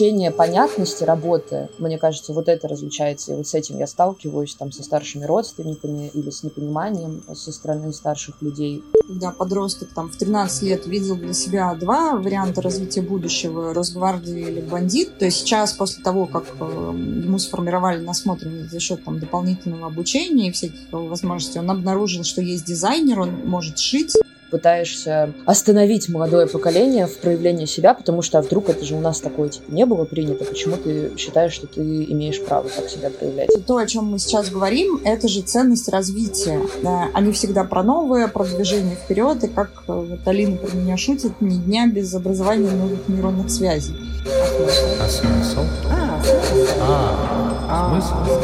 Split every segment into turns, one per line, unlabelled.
ощущение понятности работы, мне кажется, вот это различается. И вот с этим я сталкиваюсь там со старшими родственниками или с непониманием со стороны старших людей.
Когда подросток там в 13 лет видел для себя два варианта развития будущего, Росгвардия или бандит, то сейчас после того, как э, ему сформировали насмотренность за счет там дополнительного обучения и всяких возможностей, он обнаружил, что есть дизайнер, он может шить,
пытаешься остановить молодое поколение в проявлении себя, потому что а вдруг это же у нас такое типа не было принято, почему ты считаешь, что ты имеешь право так себя проявлять?
То, о чем мы сейчас говорим, это же ценность развития. Да, они всегда про новое, про движение вперед, и как э, вот Алина про меня шутит, ни дня без образования новых нейронных связей. А смысл? А,
а смысл?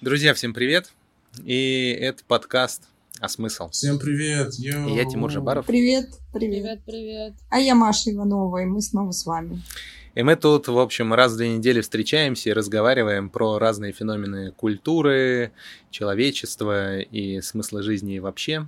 Друзья, всем привет! И это подкаст «А смысл?».
Всем привет! Йоу.
И я Тимур Жабаров.
Привет, привет.
Привет, привет.
А я Маша Иванова, и мы снова с вами.
И мы тут, в общем, раз в две недели встречаемся и разговариваем про разные феномены культуры, человечества и смысла жизни вообще.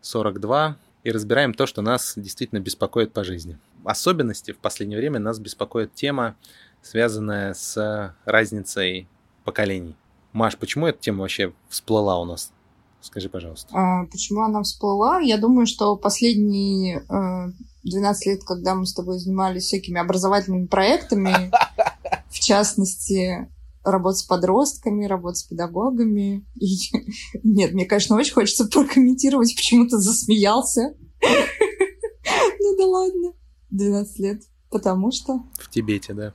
42. И разбираем то, что нас действительно беспокоит по жизни. Особенности в последнее время нас беспокоит тема, связанная с разницей поколений. Маш, почему эта тема вообще всплыла у нас? Скажи, пожалуйста.
А, почему она всплыла? Я думаю, что последние э, 12 лет, когда мы с тобой занимались всякими образовательными проектами, в частности, работа с подростками, работа с педагогами. И... Нет, мне, конечно, очень хочется прокомментировать, почему ты засмеялся. Ну да ладно. 12 лет. Потому что...
В Тибете, да.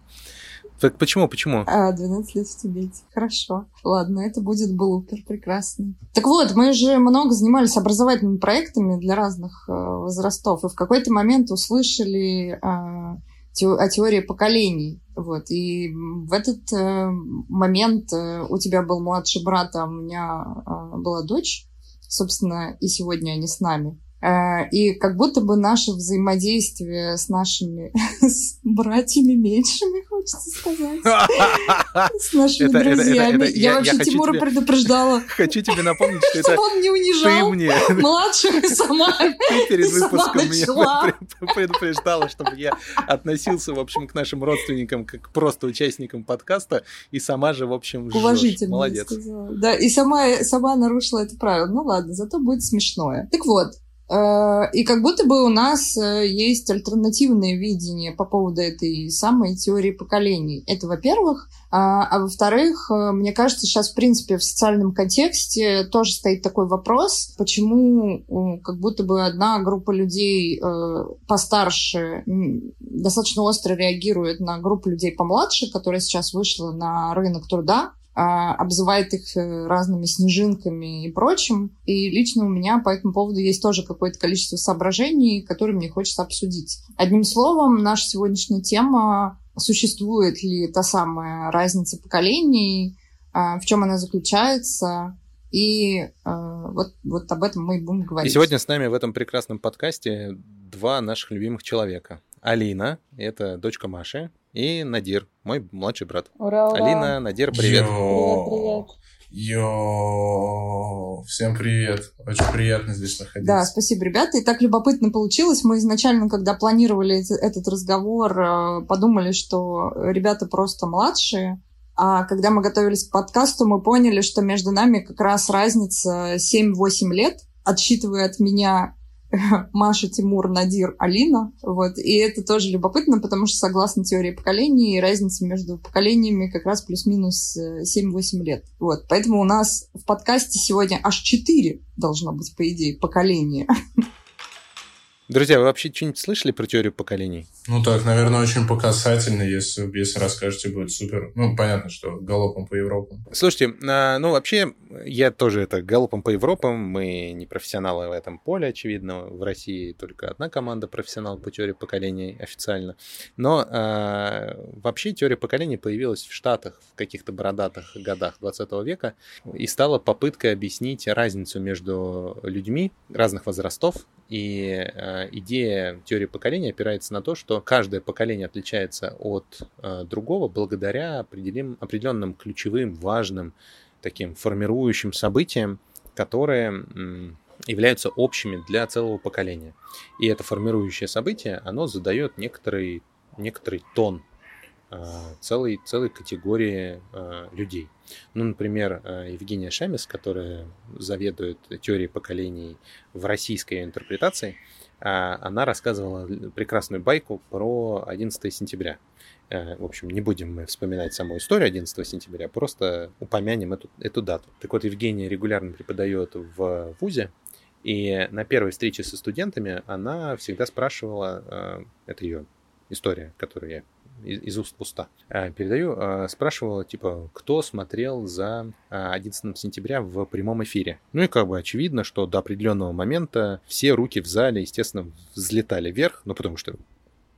Так почему, почему?
А, 12 лет в Тибете. Хорошо. Ладно, это будет блупер, прекрасный. Так вот, мы же много занимались образовательными проектами для разных э, возрастов, и в какой-то момент услышали э, о теории поколений. Вот. И в этот э, момент э, у тебя был младший брат, а у меня э, была дочь. Собственно, и сегодня они с нами. Э, и как будто бы наше взаимодействие с нашими с братьями меньшими, хочется сказать, с нашими это, друзьями. Я, вообще Тимура предупреждала.
Хочу тебе напомнить, что это
он не унижал младших и сама
Ты перед выпуском меня предупреждала, чтобы я относился, в общем, к нашим родственникам как просто участникам подкаста, и сама же, в общем,
Уважительно
Молодец.
Да, и сама, сама нарушила это правило. Ну ладно, зато будет смешное. Так вот, и как будто бы у нас э, есть альтернативное видение по поводу этой самой теории поколений. Это, во-первых. А, а во-вторых, э, мне кажется, сейчас, в принципе, в социальном контексте тоже стоит такой вопрос, почему как будто бы одна группа людей постарше достаточно остро реагирует на группу людей помладше, которая сейчас вышла на рынок труда, обзывает их э, разными снежинками и прочим. И лично у меня по этому поводу есть тоже какое-то количество соображений, которые мне хочется обсудить. Одним словом, наша сегодняшняя тема существует ли та самая разница поколений, а, в чем она заключается, и э, вот, вот об этом мы и будем говорить.
И сегодня с нами в этом прекрасном подкасте два наших любимых человека. Алина, это дочка Маши, и Надир, мой младший брат.
Ура, ура.
Алина, Надир, привет.
Йо. Привет, привет.
Йо, всем привет. Очень приятно здесь находиться.
Да, спасибо, ребята. И так любопытно получилось. Мы изначально, когда планировали этот разговор, э, подумали, что ребята просто младшие. А когда мы готовились к подкасту, мы поняли, что между нами как раз разница 7-8 лет, отсчитывая от меня Маша, Тимур, Надир, Алина. Вот. И это тоже любопытно, потому что согласно теории поколений, разница между поколениями как раз плюс-минус 7-8 э, лет. Вот. Поэтому у нас в подкасте сегодня аж 4 должно быть, по идее, поколения.
Друзья, вы вообще что-нибудь слышали про теорию поколений?
Ну так, наверное, очень показательно, если, если расскажете, будет супер. Ну, понятно, что галопом по Европам.
Слушайте, а, ну вообще, я тоже это галопом по Европам, мы не профессионалы в этом поле, очевидно, в России только одна команда профессионал по теории поколений официально. Но а, вообще теория поколений появилась в Штатах в каких-то бородатых годах 20 века и стала попыткой объяснить разницу между людьми разных возрастов, и э, идея теории поколения опирается на то, что каждое поколение отличается от э, другого благодаря определенным, определенным ключевым, важным, таким формирующим событиям, которые являются общими для целого поколения. И это формирующее событие, оно задает некоторый, некоторый тон целой, целой категории людей. Ну, например, Евгения Шамис, которая заведует теорией поколений в российской интерпретации, она рассказывала прекрасную байку про 11 сентября. Э, в общем, не будем мы вспоминать саму историю 11 сентября, просто упомянем эту, эту дату. Так вот, Евгения регулярно преподает в ВУЗе, и на первой встрече со студентами она всегда спрашивала, э, это ее история, которую я из, уст в уста э, передаю, спрашивала, типа, кто смотрел за 11 сентября в прямом эфире. Ну и как бы очевидно, что до определенного момента все руки в зале, естественно, взлетали вверх, ну потому что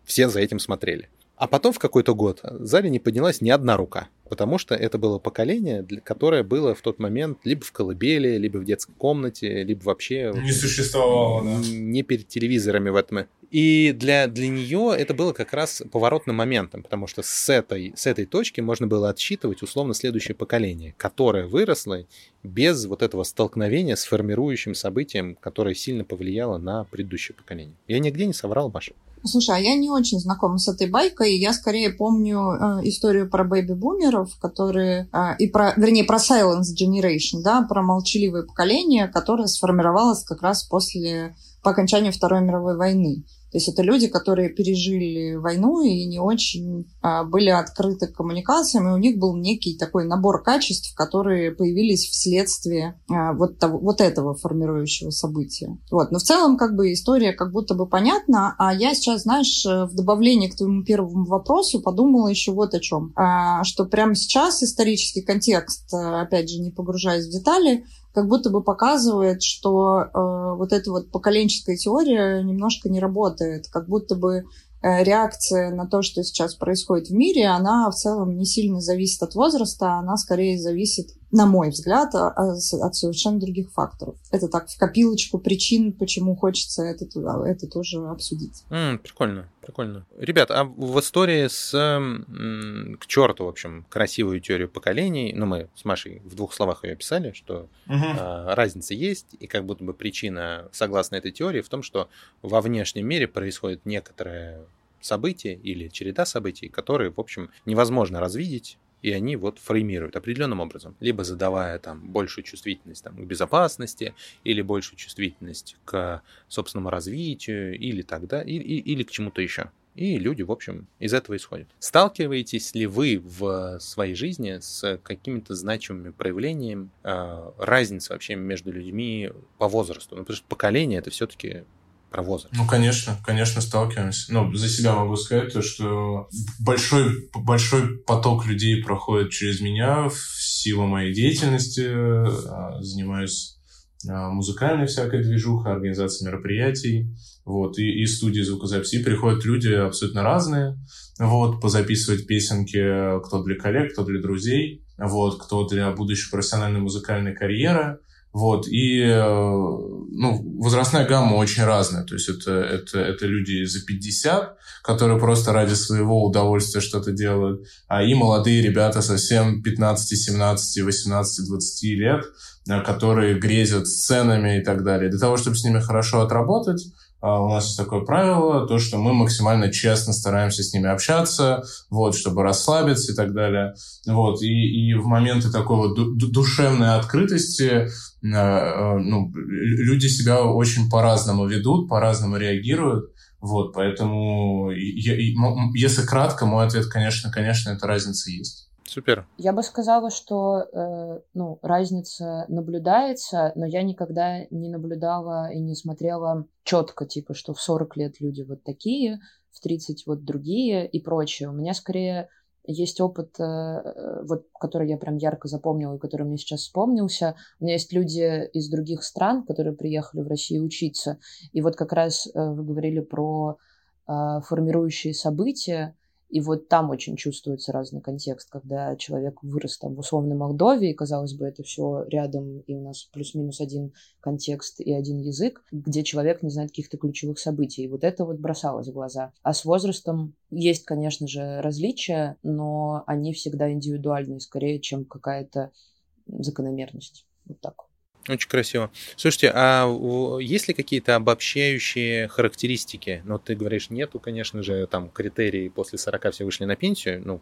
все за этим смотрели. А потом в какой-то год в зале не поднялась ни одна рука, потому что это было поколение, которое было в тот момент либо в колыбели, либо в детской комнате, либо вообще...
Не существовало, да.
Не перед телевизорами в этом и для, для нее это было как раз поворотным моментом, потому что с этой, с этой точки можно было отсчитывать условно следующее поколение, которое выросло без вот этого столкновения с формирующим событием, которое сильно повлияло на предыдущее поколение. Я нигде не соврал, Маша.
Слушай, а я не очень знакома с этой байкой. Я скорее помню э, историю про бэйби-бумеров, которые... Э, и про, вернее, про Silence Generation, да, про молчаливое поколение, которое сформировалось как раз после по окончанию Второй мировой войны. То есть это люди, которые пережили войну и не очень а, были открыты к коммуникациям, и у них был некий такой набор качеств, которые появились вследствие а, вот, того, вот этого формирующего события. Вот. Но в целом как бы история как будто бы понятна, а я сейчас, знаешь, в добавлении к твоему первому вопросу подумала еще вот о чем. А, что прямо сейчас исторический контекст, опять же, не погружаясь в детали, как будто бы показывает, что э, вот эта вот поколенческая теория немножко не работает, как будто бы Э, реакция на то, что сейчас происходит в мире, она в целом не сильно зависит от возраста, она скорее зависит, на мой взгляд, от совершенно других факторов. Это так, в копилочку причин, почему хочется это, это тоже обсудить.
Mm, прикольно, прикольно. Ребят, а в истории с к черту, в общем, красивую теорию поколений, ну, мы с Машей в двух словах ее описали, что uh-huh. а, разница есть, и как будто бы причина, согласно этой теории, в том, что во внешнем мире происходит некоторое события или череда событий, которые, в общем, невозможно развидеть, и они вот фреймируют определенным образом, либо задавая там большую чувствительность там, к безопасности, или большую чувствительность к собственному развитию, или тогда, или, или к чему-то еще. И люди, в общем, из этого исходят. Сталкиваетесь ли вы в своей жизни с какими-то значимыми проявлениями э, разницы вообще между людьми по возрасту? Ну, потому что поколение это все-таки про возраст.
Ну, конечно, конечно, сталкиваемся. Ну, за себя могу сказать то, что большой, большой поток людей проходит через меня в силу моей деятельности. А, занимаюсь а, музыкальной всякой движухой, организацией мероприятий. Вот, и из студии звукозаписи приходят люди абсолютно разные. Вот, позаписывать песенки кто для коллег, кто для друзей. Вот, кто для будущей профессиональной музыкальной карьеры. Вот, и э, ну, возрастная гамма очень разная. То есть это, это, это люди за 50, которые просто ради своего удовольствия что-то делают, а и молодые ребята совсем 15, 17, 18, 20 лет, э, которые грезят сценами и так далее. Для того, чтобы с ними хорошо отработать, у нас есть такое правило, то, что мы максимально честно стараемся с ними общаться, вот, чтобы расслабиться и так далее. Вот, и, и в моменты такой вот душевной открытости Э, э, ну, люди себя очень по-разному ведут, по-разному реагируют. Вот, поэтому, если кратко, мой ответ, конечно, конечно, эта разница есть.
Супер.
Я бы сказала, что э, ну, разница наблюдается, но я никогда не наблюдала и не смотрела четко, типа, что в 40 лет люди вот такие, в 30 вот другие и прочее. У меня скорее есть опыт, э, э, вот, который я прям ярко запомнила и который мне сейчас вспомнился. У меня есть люди из других стран, которые приехали в Россию учиться. И вот как раз э, вы говорили про формирующие события. И вот там очень чувствуется разный контекст, когда человек вырос там в условной Молдове, и, казалось бы, это все рядом, и у нас плюс-минус один контекст и один язык, где человек не знает каких-то ключевых событий. И вот это вот бросалось в глаза. А с возрастом есть, конечно же, различия, но они всегда индивидуальные, скорее, чем какая-то закономерность. Вот так.
Очень красиво. Слушайте, а есть ли какие-то обобщающие характеристики? Ну, ты говоришь, нету, конечно же, там критерии после 40 все вышли на пенсию. Ну,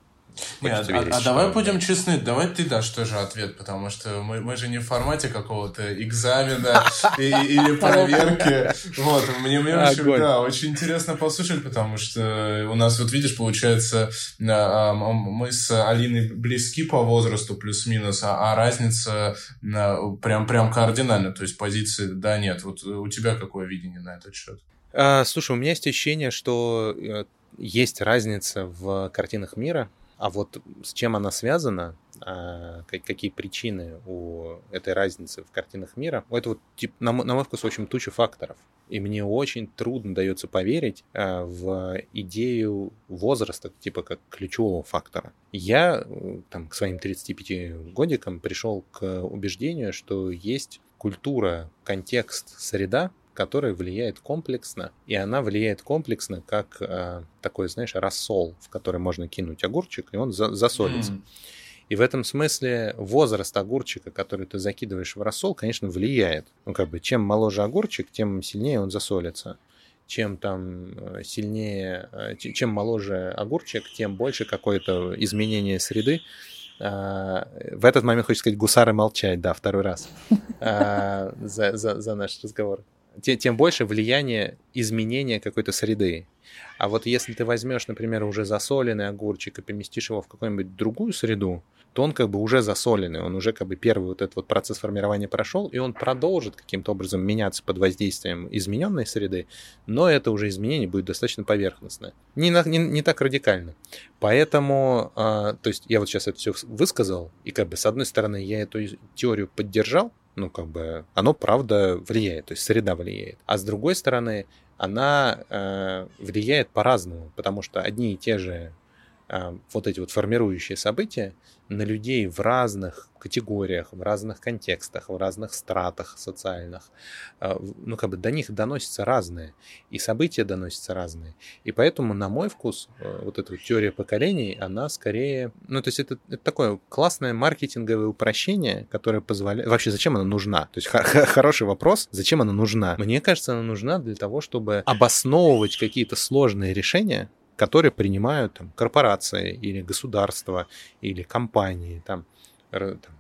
нет, а, а давай будем честны, давай ты дашь тоже ответ, потому что мы, мы же не в формате какого-то экзамена или проверки. Вот, мне, мне очень, да, очень интересно послушать, потому что у нас, вот видишь, получается, а, мы с Алиной близки по возрасту плюс-минус, а, а разница прям, прям кардинально, то есть позиции да, нет. Вот у тебя какое видение на этот счет?
А, слушай, у меня есть ощущение, что э, есть разница в картинах мира, а вот с чем она связана, а, какие причины у этой разницы в картинах мира, это вот, на мой вкус, очень туча факторов. И мне очень трудно дается поверить а, в идею возраста, типа как ключевого фактора. Я там, к своим 35 годикам пришел к убеждению, что есть культура, контекст, среда, которая влияет комплексно, и она влияет комплексно как э, такой, знаешь, рассол, в который можно кинуть огурчик, и он за засолится. Mm. И в этом смысле возраст огурчика, который ты закидываешь в рассол, конечно, влияет. Ну, как бы, чем моложе огурчик, тем сильнее он засолится. Чем там э, сильнее, э, чем моложе огурчик, тем больше какое-то изменение среды. А, в этот момент, хочется сказать, гусары молчать, да, второй раз а, за, за, за наш разговор тем больше влияние изменения какой-то среды. А вот если ты возьмешь, например, уже засоленный огурчик и поместишь его в какую-нибудь другую среду, то он как бы уже засоленный, он уже как бы первый вот этот вот процесс формирования прошел, и он продолжит каким-то образом меняться под воздействием измененной среды, но это уже изменение будет достаточно поверхностное. Не, не, не так радикально. Поэтому, э, то есть я вот сейчас это все высказал, и как бы с одной стороны я эту теорию поддержал, ну, как бы, оно правда влияет, то есть среда влияет. А с другой стороны, она э, влияет по-разному, потому что одни и те же вот эти вот формирующие события на людей в разных категориях, в разных контекстах, в разных стратах социальных. А, ну, как бы до них доносятся разные, и события доносятся разные. И поэтому, на мой вкус, э, вот эта вот теория поколений, она скорее... Ну, то есть это, это такое классное маркетинговое упрощение, которое позволяет... Вообще, зачем она нужна? То есть хороший вопрос, зачем она нужна? Мне кажется, она нужна для того, чтобы обосновывать какие-то сложные решения, которые принимают там, корпорации или государства или компании, там,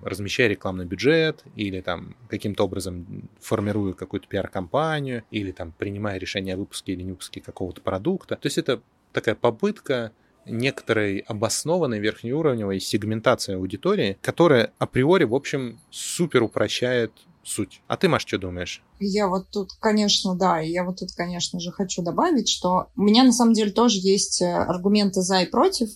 размещая рекламный бюджет или там каким-то образом формируя какую-то пиар-компанию или там принимая решение о выпуске или не выпуске какого-то продукта. То есть это такая попытка некоторой обоснованной верхнеуровневой сегментации аудитории, которая априори, в общем, супер упрощает суть. А ты, Маш, что думаешь?
Я вот тут, конечно, да, я вот тут, конечно же, хочу добавить, что у меня на самом деле тоже есть э, аргументы за и против.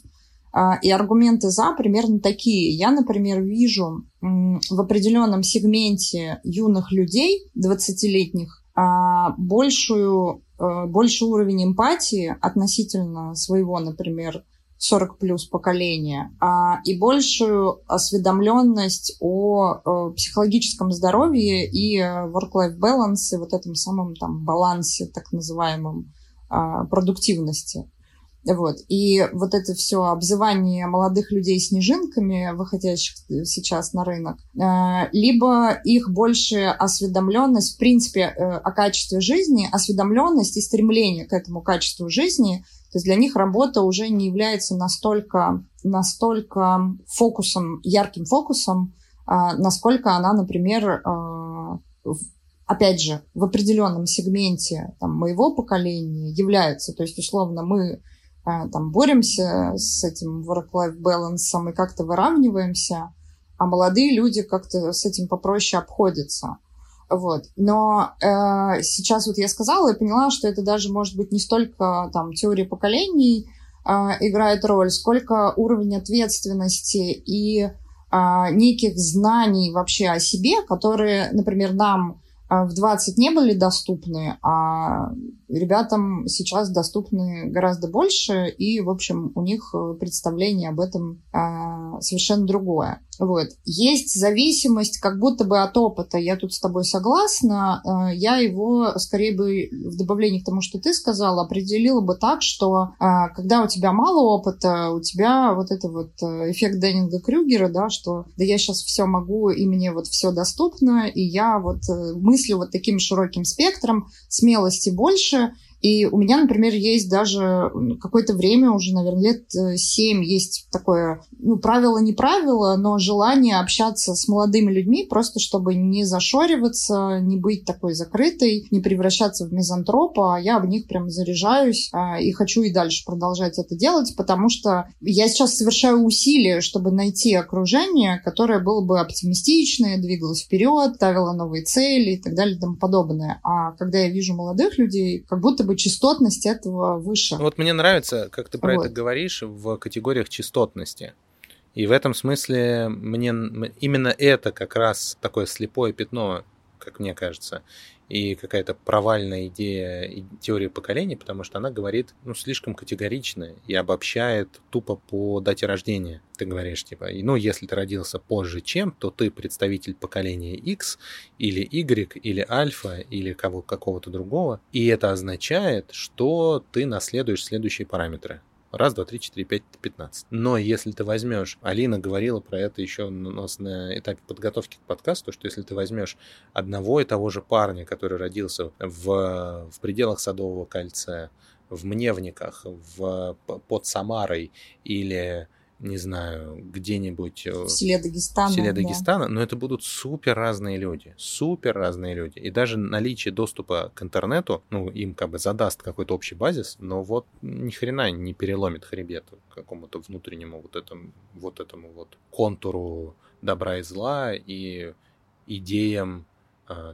А, и аргументы за примерно такие. Я, например, вижу в определенном сегменте юных людей, 20-летних, а, большую, э, больший уровень эмпатии относительно своего, например, 40 плюс поколения, а, и большую осведомленность о, о э, психологическом здоровье и э, work-life balance, и вот этом самом там балансе, так называемом, а, продуктивности. Вот. И вот это все обзывание молодых людей снежинками, выходящих сейчас на рынок, э, либо их больше осведомленность, в принципе, о качестве жизни, осведомленность и стремление к этому качеству жизни – то есть для них работа уже не является настолько, настолько фокусом, ярким фокусом, а, насколько она, например, а, опять же, в определенном сегменте там, моего поколения является. То есть, условно, мы а, там боремся с этим work-life balance и как-то выравниваемся, а молодые люди как-то с этим попроще обходятся. Вот. Но э, сейчас вот я сказала и поняла, что это даже может быть не столько там теория поколений э, играет роль, сколько уровень ответственности и э, неких знаний вообще о себе, которые, например, нам а, в 20 не были доступны, а ребятам сейчас доступны гораздо больше, и, в общем, у них э, представление об этом а, совершенно другое. Вот. Есть зависимость как будто бы от опыта. Я тут с тобой согласна. А, я его, скорее бы, в добавлении к тому, что ты сказала, определила бы так, что а, когда у тебя мало опыта, у тебя вот это вот э, эффект Деннинга-Крюгера, да, что да я сейчас все могу, и мне вот все доступно, и я вот э, мыслю вот таким широким спектром, смелости больше, и у меня, например, есть даже какое-то время, уже, наверное, лет э, семь, есть такое, ну, правило не правило, но желание общаться с молодыми людьми, просто чтобы не зашориваться, не быть такой закрытой, не превращаться в мизантропа, а я об них прям заряжаюсь а, и хочу и дальше продолжать это делать, потому что я сейчас совершаю усилия, чтобы найти окружение, которое было бы оптимистичное, двигалось вперед, ставило новые цели и так далее и тому подобное. А когда я вижу молодых людей, как будто бы бы частотность этого выше.
Вот мне нравится, как ты про вот. это говоришь, в категориях частотности. И в этом смысле мне именно это как раз такое слепое пятно, как мне кажется и какая-то провальная идея теории поколений, потому что она говорит, ну, слишком категорично и обобщает тупо по дате рождения. Ты говоришь, типа, ну, если ты родился позже чем, то ты представитель поколения X или Y или альфа или кого, какого-то другого. И это означает, что ты наследуешь следующие параметры. Раз, два, три, четыре, пять, пятнадцать. Но если ты возьмешь, Алина говорила про это еще у нас на этапе подготовки к подкасту, что если ты возьмешь одного и того же парня, который родился в, в пределах Садового кольца, в Мневниках, в, под Самарой или не знаю, где-нибудь
э, в селе Дагестана.
В селе Дагестана, да. но это будут супер разные люди, супер разные люди. И даже наличие доступа к интернету, ну, им как бы задаст какой-то общий базис, но вот ни хрена не переломит хребет какому-то внутреннему вот этому, вот этому вот контуру добра и зла и идеям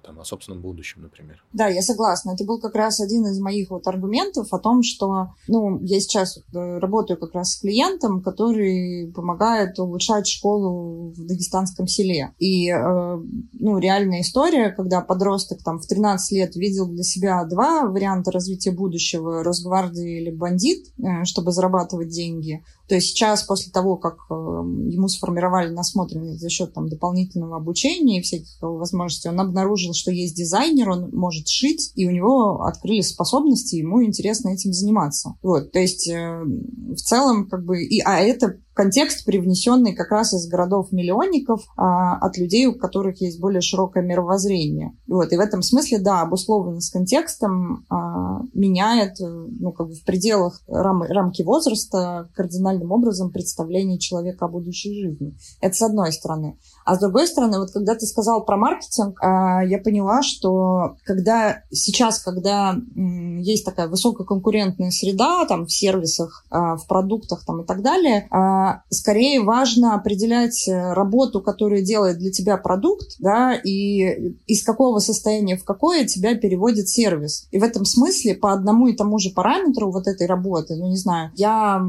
там, о собственном будущем, например.
Да, я согласна. Это был как раз один из моих вот аргументов о том, что, ну, я сейчас э, работаю как раз с клиентом, который помогает улучшать школу в дагестанском селе. И, э, ну, реальная история, когда подросток там в 13 лет видел для себя два варианта развития будущего, Росгвардии или бандит, э, чтобы зарабатывать деньги, то есть сейчас, после того, как ему сформировали насмотренность за счет там, дополнительного обучения и всяких возможностей, он обнаружил, обнаружил, что есть дизайнер, он может шить, и у него открылись способности, ему интересно этим заниматься. Вот, то есть э, в целом как бы... И, а это контекст, привнесенный как раз из городов-миллионников, а, от людей, у которых есть более широкое мировоззрение. Вот, и в этом смысле, да, обусловленность контекстом а, меняет, э, ну, как бы в пределах рам, рамки возраста кардинальным образом представление человека о будущей жизни. Это с одной стороны. А с другой стороны, вот когда ты сказал про маркетинг, а, я поняла, что когда сейчас, когда есть такая высококонкурентная среда, там, в сервисах, а, в продуктах, там, и так далее, а, скорее важно определять э, работу, которую делает для тебя продукт, да, и из какого состояния в какое тебя переводит сервис. И в этом смысле по одному и тому же параметру вот этой работы, ну, не знаю, я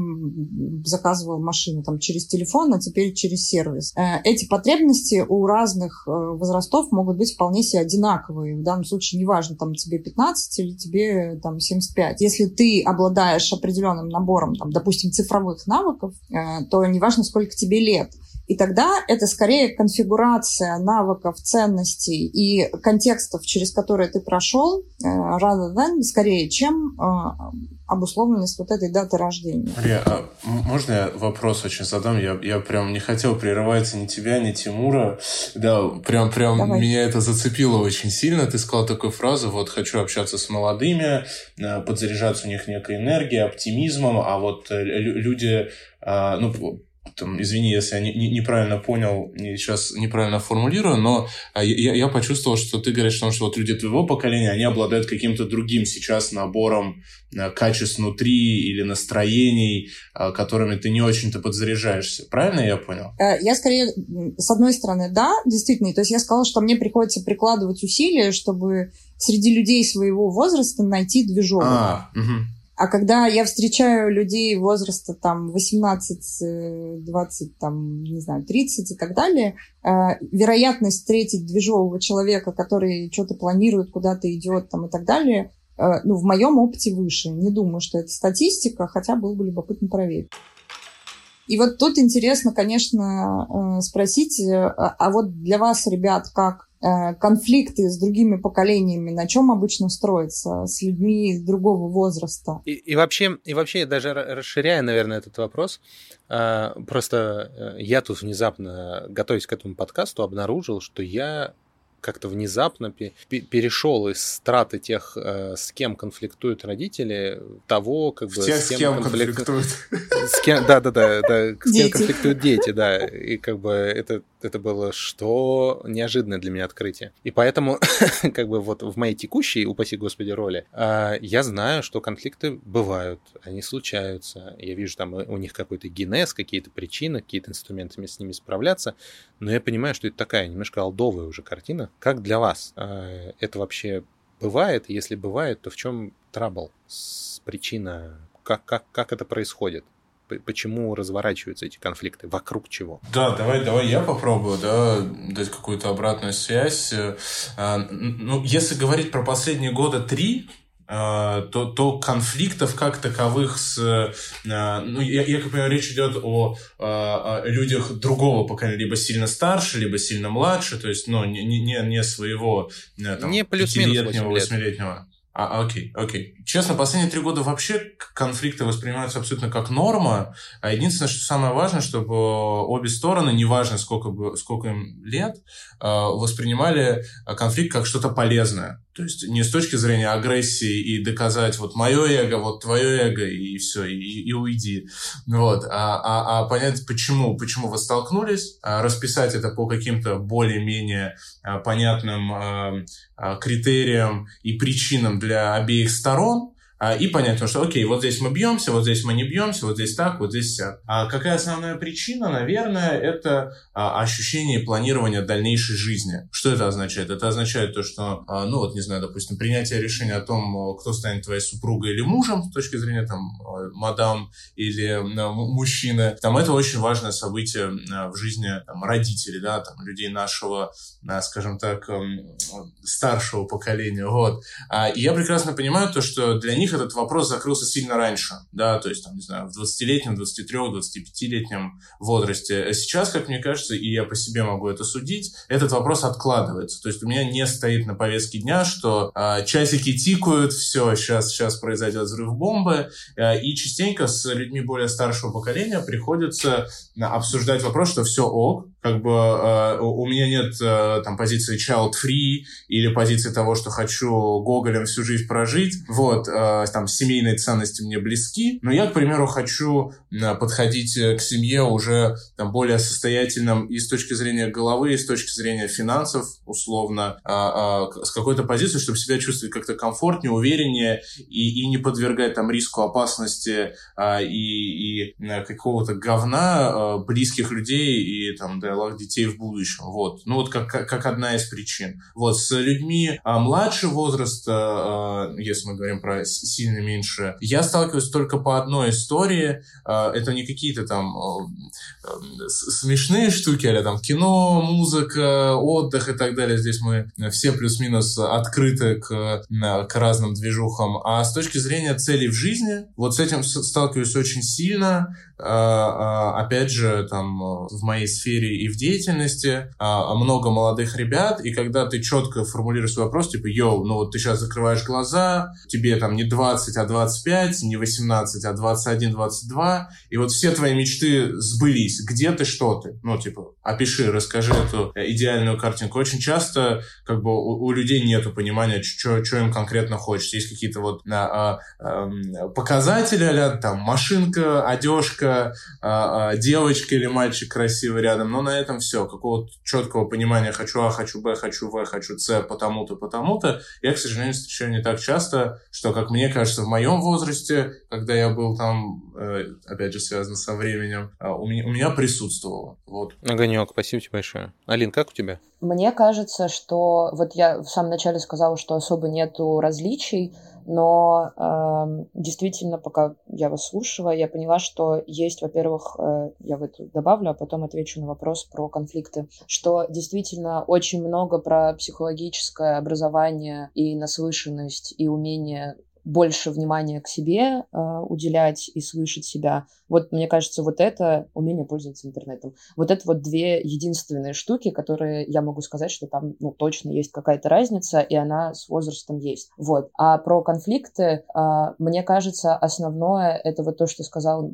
заказывал машину там через телефон, а теперь через сервис. Э, эти потребности у разных э, возрастов могут быть вполне себе одинаковые. В данном случае неважно, там тебе 15 или тебе там 75. Если ты обладаешь определенным набором, там, допустим, цифровых навыков, то неважно, сколько тебе лет. И тогда это скорее конфигурация навыков, ценностей и контекстов, через которые ты прошел, э, rather than, скорее, чем э, обусловленность вот этой даты рождения.
Мария, а можно я вопрос очень задам? Я, я прям не хотел прерывать ни тебя, ни Тимура. Да, прям, прям Давай. меня это зацепило очень сильно. Ты сказал такую фразу, вот хочу общаться с молодыми, э, подзаряжаться у них некой энергией, оптимизмом, а вот люди а, ну, там, извини, если я не, не, неправильно понял, сейчас неправильно формулирую, но а, я, я почувствовал, что ты говоришь, что вот люди твоего поколения, они обладают каким-то другим сейчас набором а, качеств внутри или настроений, которыми ты не очень-то подзаряжаешься. Правильно я понял?
Э, я скорее, с одной стороны, да, действительно. То есть я сказала, что мне приходится прикладывать усилия, чтобы среди людей своего возраста найти движок. А, угу. А когда я встречаю людей возраста там 18, 20, там, не знаю, 30 и так далее, э, вероятность встретить движового человека, который что-то планирует, куда-то идет там и так далее, э, ну, в моем опыте выше. Не думаю, что это статистика, хотя было бы любопытно проверить. И вот тут интересно, конечно, э, спросить, а, а вот для вас, ребят, как Э, конфликты с другими поколениями, на чем обычно строятся с людьми другого возраста.
И, и вообще, и вообще даже расширяя, наверное, этот вопрос, э, просто э, я тут внезапно, готовясь к этому подкасту, обнаружил, что я как-то внезапно перешел из страты тех, э, с кем конфликтуют родители, того, как бы...
Тех, с кем, с кем конфликтуют.
С кем, да, да, да, да, с кем конфликтуют дети, да. И как бы это, это было что неожиданное для меня открытие. И поэтому, как бы вот в моей текущей, упаси господи, роли, а, я знаю, что конфликты бывают, они случаются. Я вижу там у них какой-то генез, какие-то причины, какие-то инструменты с ними справляться. Но я понимаю, что это такая немножко алдовая уже картина, как для вас э, это вообще бывает? Если бывает, то в чем трабл? Причина? Как, как, как это происходит? Почему разворачиваются эти конфликты, вокруг чего.
Да, давай, давай я попробую, да, дать какую-то обратную связь. Э, ну, если говорить про последние года три, Э, то, то конфликтов как таковых с... Э, ну, я, я как понимаю, речь идет о, о людях другого поколения, либо сильно старше, либо сильно младше, то есть, ну, не, не, не своего там,
не плюс-минус 8
восьмилетнего. А, окей, окей. Честно, последние три года вообще конфликты воспринимаются абсолютно как норма. А единственное, что самое важное, чтобы обе стороны, неважно сколько, бы, сколько им лет, воспринимали конфликт как что-то полезное. То есть не с точки зрения агрессии и доказать вот мое эго, вот твое эго, и все, и, и уйди. Вот. А, а, а понять, почему, почему вы столкнулись, а расписать это по каким-то более-менее а, понятным а, критериям и причинам для обеих сторон, и понять, что окей, вот здесь мы бьемся, вот здесь мы не бьемся, вот здесь так, вот здесь так. А какая основная причина? Наверное, это а, ощущение планирования дальнейшей жизни. Что это означает? Это означает то, что, а, ну вот, не знаю, допустим, принятие решения о том, кто станет твоей супругой или мужем, с точки зрения там мадам или мужчины, там это очень важное событие в жизни там, родителей, да, там, людей нашего, скажем так, старшего поколения, вот. И я прекрасно понимаю то, что для них них этот вопрос закрылся сильно раньше, да, то есть, там, не знаю, в 20-летнем, 23 25-летнем возрасте. А сейчас, как мне кажется, и я по себе могу это судить, этот вопрос откладывается. То есть у меня не стоит на повестке дня, что э, часики тикают, все, сейчас, сейчас произойдет взрыв бомбы, э, и частенько с людьми более старшего поколения приходится обсуждать вопрос, что все ок, как бы э, у меня нет э, там позиции child free или позиции того, что хочу Гоголем всю жизнь прожить, вот, э, там семейные ценности мне близки, но я, к примеру, хочу э, подходить э, к семье уже там более состоятельным и с точки зрения головы, и с точки зрения финансов, условно, э, э, с какой-то позиции, чтобы себя чувствовать как-то комфортнее, увереннее и, и не подвергать там риску опасности э, и, и э, какого-то говна э, близких людей и там, да, диалог детей в будущем. Вот. Ну вот как, как одна из причин. Вот с людьми а, младшего возраста, а, если мы говорим про сильно меньше, я сталкиваюсь только по одной истории. А, это не какие-то там а, смешные штуки, а там кино, музыка, отдых и так далее. Здесь мы все плюс-минус открыты к, к разным движухам. А с точки зрения целей в жизни, вот с этим сталкиваюсь очень сильно. А, а, опять же, там в моей сфере и в деятельности а, много молодых ребят, и когда ты четко формулируешь вопрос, типа, йоу, ну вот ты сейчас закрываешь глаза, тебе там не 20, а 25, не 18, а 21, 22, и вот все твои мечты сбылись. Где ты, что ты? Ну, типа, опиши, расскажи эту идеальную картинку. Очень часто как бы у, у людей нету понимания, что им конкретно хочется. Есть какие-то вот а, а, показатели, а там машинка, одежка, а, а, девочка или мальчик красивый рядом, но на этом все. Какого-то четкого понимания хочу А, хочу Б, хочу В, хочу С, потому-то, потому-то. Я, к сожалению, встречаю не так часто, что, как мне кажется, в моем возрасте, когда я был там, э, опять же, связано со временем, а, у меня, у меня присутствовало. Вот.
Огонек, спасибо тебе большое. Алин, как у тебя?
Мне кажется, что вот я в самом начале сказала, что особо нету различий, Но э, действительно, пока я вас слушала, я поняла, что есть, во-первых, э, я в это добавлю, а потом отвечу на вопрос про конфликты, что действительно очень много про психологическое образование и наслышанность и умение больше внимания к себе э, уделять и слышать себя. Вот, мне кажется, вот это умение пользоваться интернетом. Вот это вот две единственные штуки, которые я могу сказать, что там, ну, точно есть какая-то разница, и она с возрастом есть. Вот. А про конфликты, э, мне кажется, основное это вот то, что сказал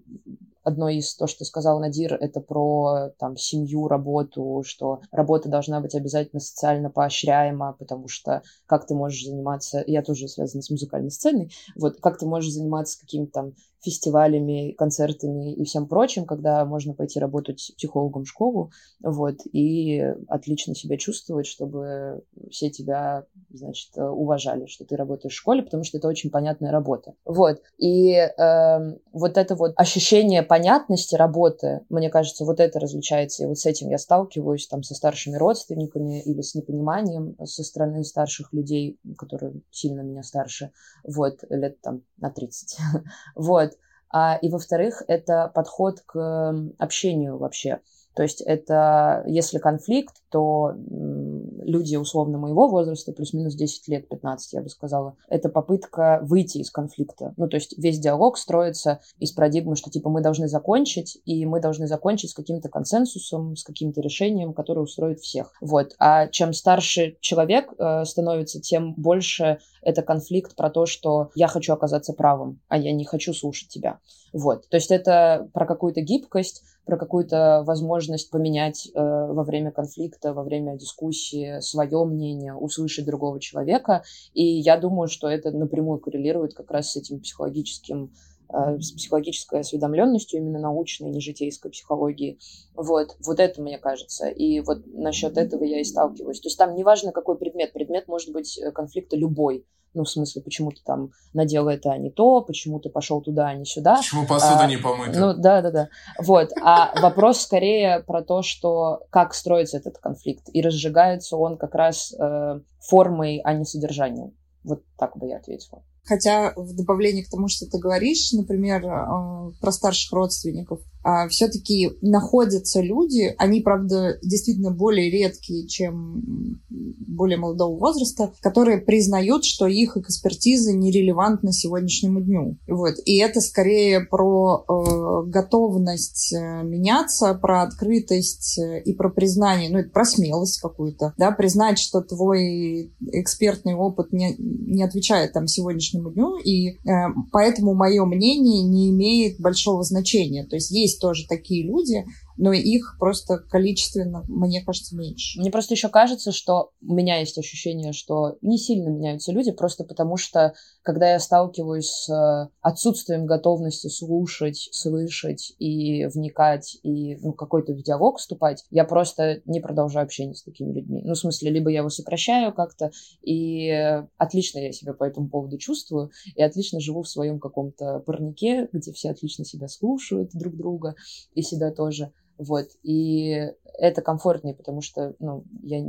одно из то, что сказал Надир, это про там семью, работу, что работа должна быть обязательно социально поощряема, потому что как ты можешь заниматься, я тоже связана с музыкальной сценой, вот как ты можешь заниматься каким-то там фестивалями, концертами и всем прочим, когда можно пойти работать психологом в школу, вот, и отлично себя чувствовать, чтобы все тебя, значит, уважали, что ты работаешь в школе, потому что это очень понятная работа. Вот. И э, вот это вот ощущение понятности работы, мне кажется, вот это различается. И вот с этим я сталкиваюсь там со старшими родственниками или с непониманием со стороны старших людей, которые сильно меня старше, вот, лет там на 30. вот. А, и, во-вторых, это подход к общению вообще. То есть это, если конфликт, то люди условно моего возраста, плюс-минус 10 лет, 15, я бы сказала, это попытка выйти из конфликта. Ну, то есть весь диалог строится из парадигмы, что типа мы должны закончить, и мы должны закончить с каким-то консенсусом, с каким-то решением, которое устроит всех. Вот. А чем старше человек э, становится, тем больше это конфликт про то, что я хочу оказаться правым, а я не хочу слушать тебя. Вот. То есть это про какую-то гибкость, про какую-то возможность поменять э, во время конфликта, во время дискуссии свое мнение, услышать другого человека. И я думаю, что это напрямую коррелирует как раз с этим психологическим с психологической осведомленностью, именно научной, не житейской психологии. Вот, вот это мне кажется. И вот насчет этого я и сталкиваюсь. То есть там неважно, какой предмет. Предмет может быть э, конфликта любой. Ну, в смысле, почему ты там надел это, а не то, почему ты пошел туда, а не сюда.
Почему посуда а, не помыта.
Ну, да, да, да. Вот. А вопрос скорее про то, что как строится этот конфликт. И разжигается он как раз э, формой, а не содержанием. Вот так бы я ответила.
Хотя в добавлении к тому, что ты говоришь, например, э, про старших родственников, все-таки находятся люди, они, правда, действительно более редкие, чем более молодого возраста, которые признают, что их экспертиза нерелевантна сегодняшнему дню. Вот. И это скорее про э, готовность э, меняться, про открытость э, и про признание, ну, это про смелость какую-то, да, признать, что твой экспертный опыт не, не отвечает там сегодняшнему дню, и э, поэтому мое мнение не имеет большого значения. То есть есть есть тоже такие люди, но их просто количественно, мне кажется, меньше.
Мне просто еще кажется, что у меня есть ощущение, что не сильно меняются люди, просто потому что, когда я сталкиваюсь с э, отсутствием готовности слушать, слышать и вникать, и ну, какой-то в диалог вступать, я просто не продолжаю общение с такими людьми. Ну, в смысле, либо я его сокращаю как-то, и отлично я себя по этому поводу чувствую, и отлично живу в своем каком-то парнике, где все отлично себя слушают друг друга, и себя тоже. Вот. И это комфортнее, потому что, ну, я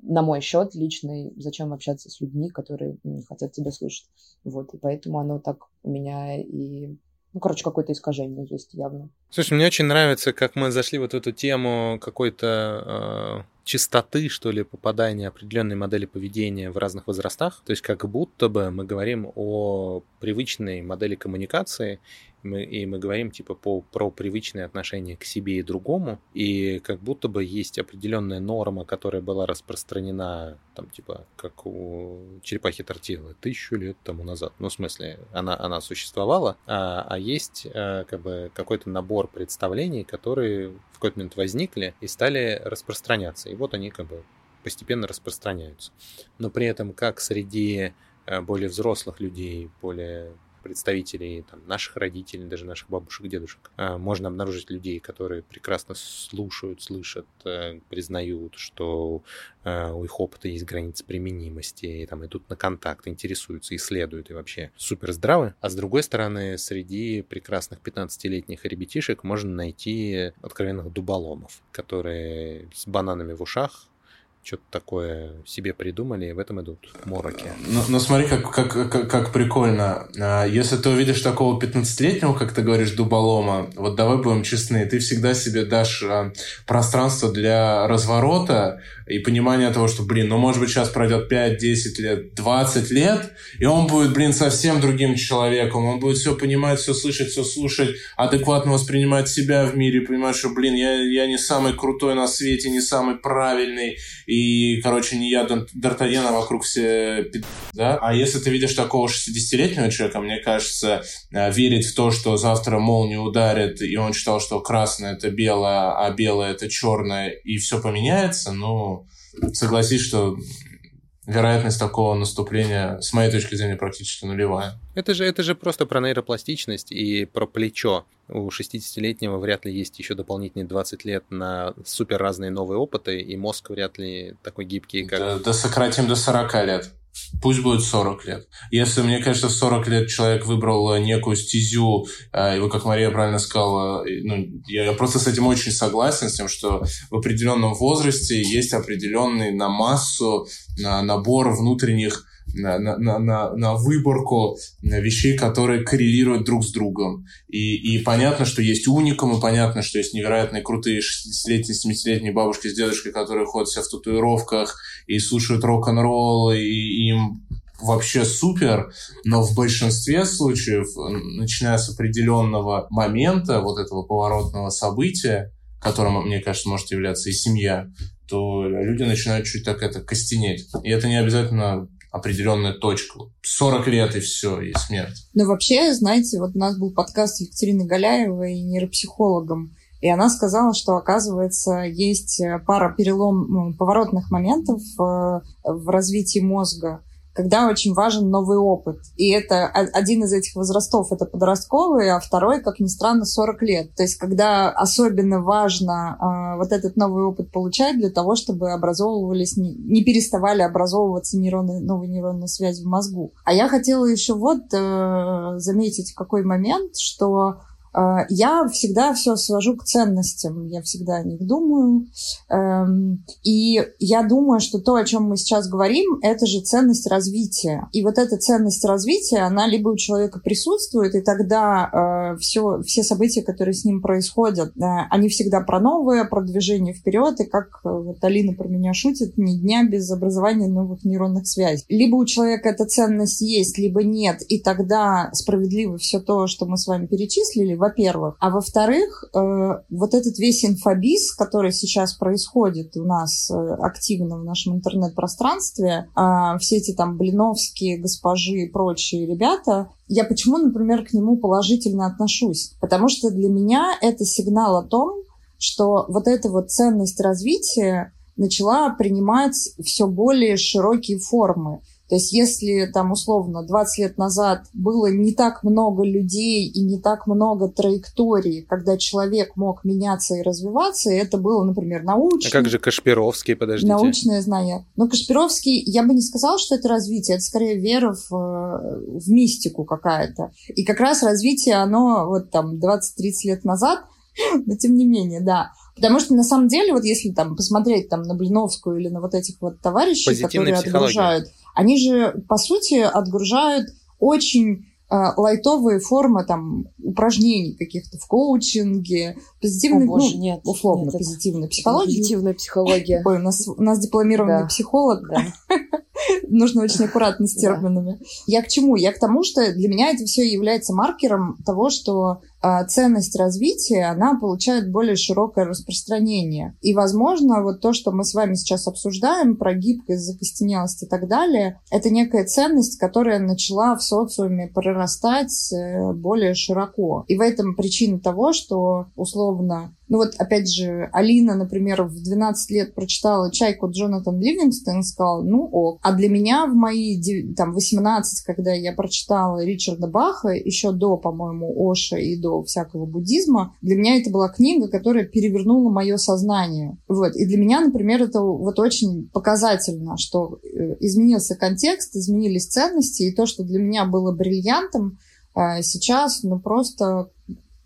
на мой счет личный, зачем общаться с людьми, которые не хотят тебя слышать. Вот. И поэтому оно так у меня и ну, короче, какое-то искажение есть явно.
Слушай, мне очень нравится, как мы зашли вот в эту тему какой-то э, чистоты, что ли, попадания определенной модели поведения в разных возрастах. То есть как будто бы мы говорим о привычной модели коммуникации, мы, и мы говорим типа по, про привычные отношения к себе и другому, и как будто бы есть определенная норма, которая была распространена, там типа как у черепахи тортилы тысячу лет тому назад. Ну, в смысле, она, она существовала, а, а есть а, как бы какой-то набор представлений, которые в какой-то момент возникли и стали распространяться. И вот они как бы постепенно распространяются. Но при этом как среди э, более взрослых людей, более представителей там, наших родителей, даже наших бабушек, дедушек. А, можно обнаружить людей, которые прекрасно слушают, слышат, э, признают, что э, у их опыта есть границы применимости, и там идут на контакт, интересуются, исследуют и вообще супер здравы. А с другой стороны, среди прекрасных 15-летних ребятишек можно найти откровенных дуболомов, которые с бананами в ушах что-то такое себе придумали, и в этом идут мороки.
Ну, ну смотри, как, как, как, как прикольно. А, если ты увидишь такого 15-летнего, как ты говоришь, дуболома, вот давай будем честны, ты всегда себе дашь а, пространство для разворота и понимания того, что, блин, ну, может быть, сейчас пройдет 5, 10 лет, 20 лет, и он будет, блин, совсем другим человеком, он будет все понимать, все слышать, все слушать, адекватно воспринимать себя в мире, понимать, что, блин, я, я не самый крутой на свете, не самый правильный, и, короче, не я а вокруг все да? А если ты видишь такого 60-летнего человека, мне кажется, э, верить в то, что завтра молния ударит, и он считал, что красное — это белое, а белое — это черное, и все поменяется, ну, согласись, что вероятность такого наступления, с моей точки зрения, практически нулевая.
Это же, это же просто про нейропластичность и про плечо. У 60-летнего вряд ли есть еще дополнительные 20 лет на супер разные новые опыты, и мозг вряд ли такой гибкий, как...
Да, да сократим до 40 лет. Пусть будет 40 лет. Если, мне кажется, в 40 лет человек выбрал некую стезю, э, и вот как Мария правильно сказала, ну, я просто с этим очень согласен, с тем, что в определенном возрасте есть определенный на массу на набор внутренних на, на, на, на выборку вещей, которые коррелируют друг с другом. И, и понятно, что есть уникумы, понятно, что есть невероятные крутые 60-летние, 70-летние бабушки с дедушкой, которые ходят все в татуировках и слушают рок-н-ролл, и им вообще супер, но в большинстве случаев, начиная с определенного момента, вот этого поворотного события, которым, мне кажется, может являться и семья, то люди начинают чуть так это костенеть. И это не обязательно определенная точка. 40 лет и все, и смерть.
Ну, вообще, знаете, вот у нас был подкаст Екатерины Галяевой, нейропсихологом, и она сказала, что, оказывается, есть пара перелом поворотных моментов э, в развитии мозга, когда очень важен новый опыт. И это один из этих возрастов, это подростковый, а второй, как ни странно, 40 лет. То есть когда особенно важно э, вот этот новый опыт получать для того, чтобы образовывались, не, не переставали образовываться нейроны, новые нейронные связи в мозгу. А я хотела еще вот э, заметить какой момент, что я всегда все свожу к ценностям, я всегда о них думаю. Эм, и я думаю, что то, о чем мы сейчас говорим, это же ценность развития. И вот эта ценность развития, она либо у человека присутствует, и тогда все, э, все события, которые с ним происходят, они всегда про новое, про движение вперед, и как э, вот Алина про меня шутит, ни дня без образования новых нейронных связей. Либо у человека эта ценность есть, либо нет, и тогда справедливо все то, что мы с вами перечислили, во-первых. А во-вторых, э, вот этот весь инфобиз, который сейчас происходит у нас э, активно в нашем интернет-пространстве, э, все эти там Блиновские, госпожи и прочие ребята, я почему, например, к нему положительно отношусь? Потому что для меня это сигнал о том, что вот эта вот ценность развития начала принимать все более широкие формы. То есть если там условно 20 лет назад было не так много людей и не так много траекторий, когда человек мог меняться и развиваться, и это было, например, научное...
А как же Кашпировский, подождите?
Научное знание. Но Кашпировский, я бы не сказала, что это развитие, это скорее вера в, в мистику какая-то. И как раз развитие, оно вот там 20-30 лет назад, но тем не менее, да. Потому что на самом деле, вот если там посмотреть там на Блиновскую или на вот этих вот товарищей, которые отгружают, они же, по сути, отгружают очень э, лайтовые формы там упражнений каких-то в коучинге, позитивной,
О, боже,
ну,
нет,
условно,
нет,
позитивной психологии.
Позитивная психология.
Ой, у нас, у нас дипломированный
да.
психолог.
Да.
Нужно очень аккуратно с терминами. Да. Я к чему? Я к тому, что для меня это все является маркером того, что ценность развития, она получает более широкое распространение. И, возможно, вот то, что мы с вами сейчас обсуждаем про гибкость, закостенелость и так далее, это некая ценность, которая начала в социуме прорастать э, более широко. И в этом причина того, что, условно, ну вот, опять же, Алина, например, в 12 лет прочитала «Чайку» Джонатан Ливингстон сказала, ну ок. А для меня в мои там, 18, когда я прочитала Ричарда Баха, еще до, по-моему, Оша и до всякого буддизма, для меня это была книга, которая перевернула мое сознание. Вот. И для меня, например, это вот очень показательно, что э, изменился контекст, изменились ценности, и то, что для меня было бриллиантом, э, сейчас, ну, просто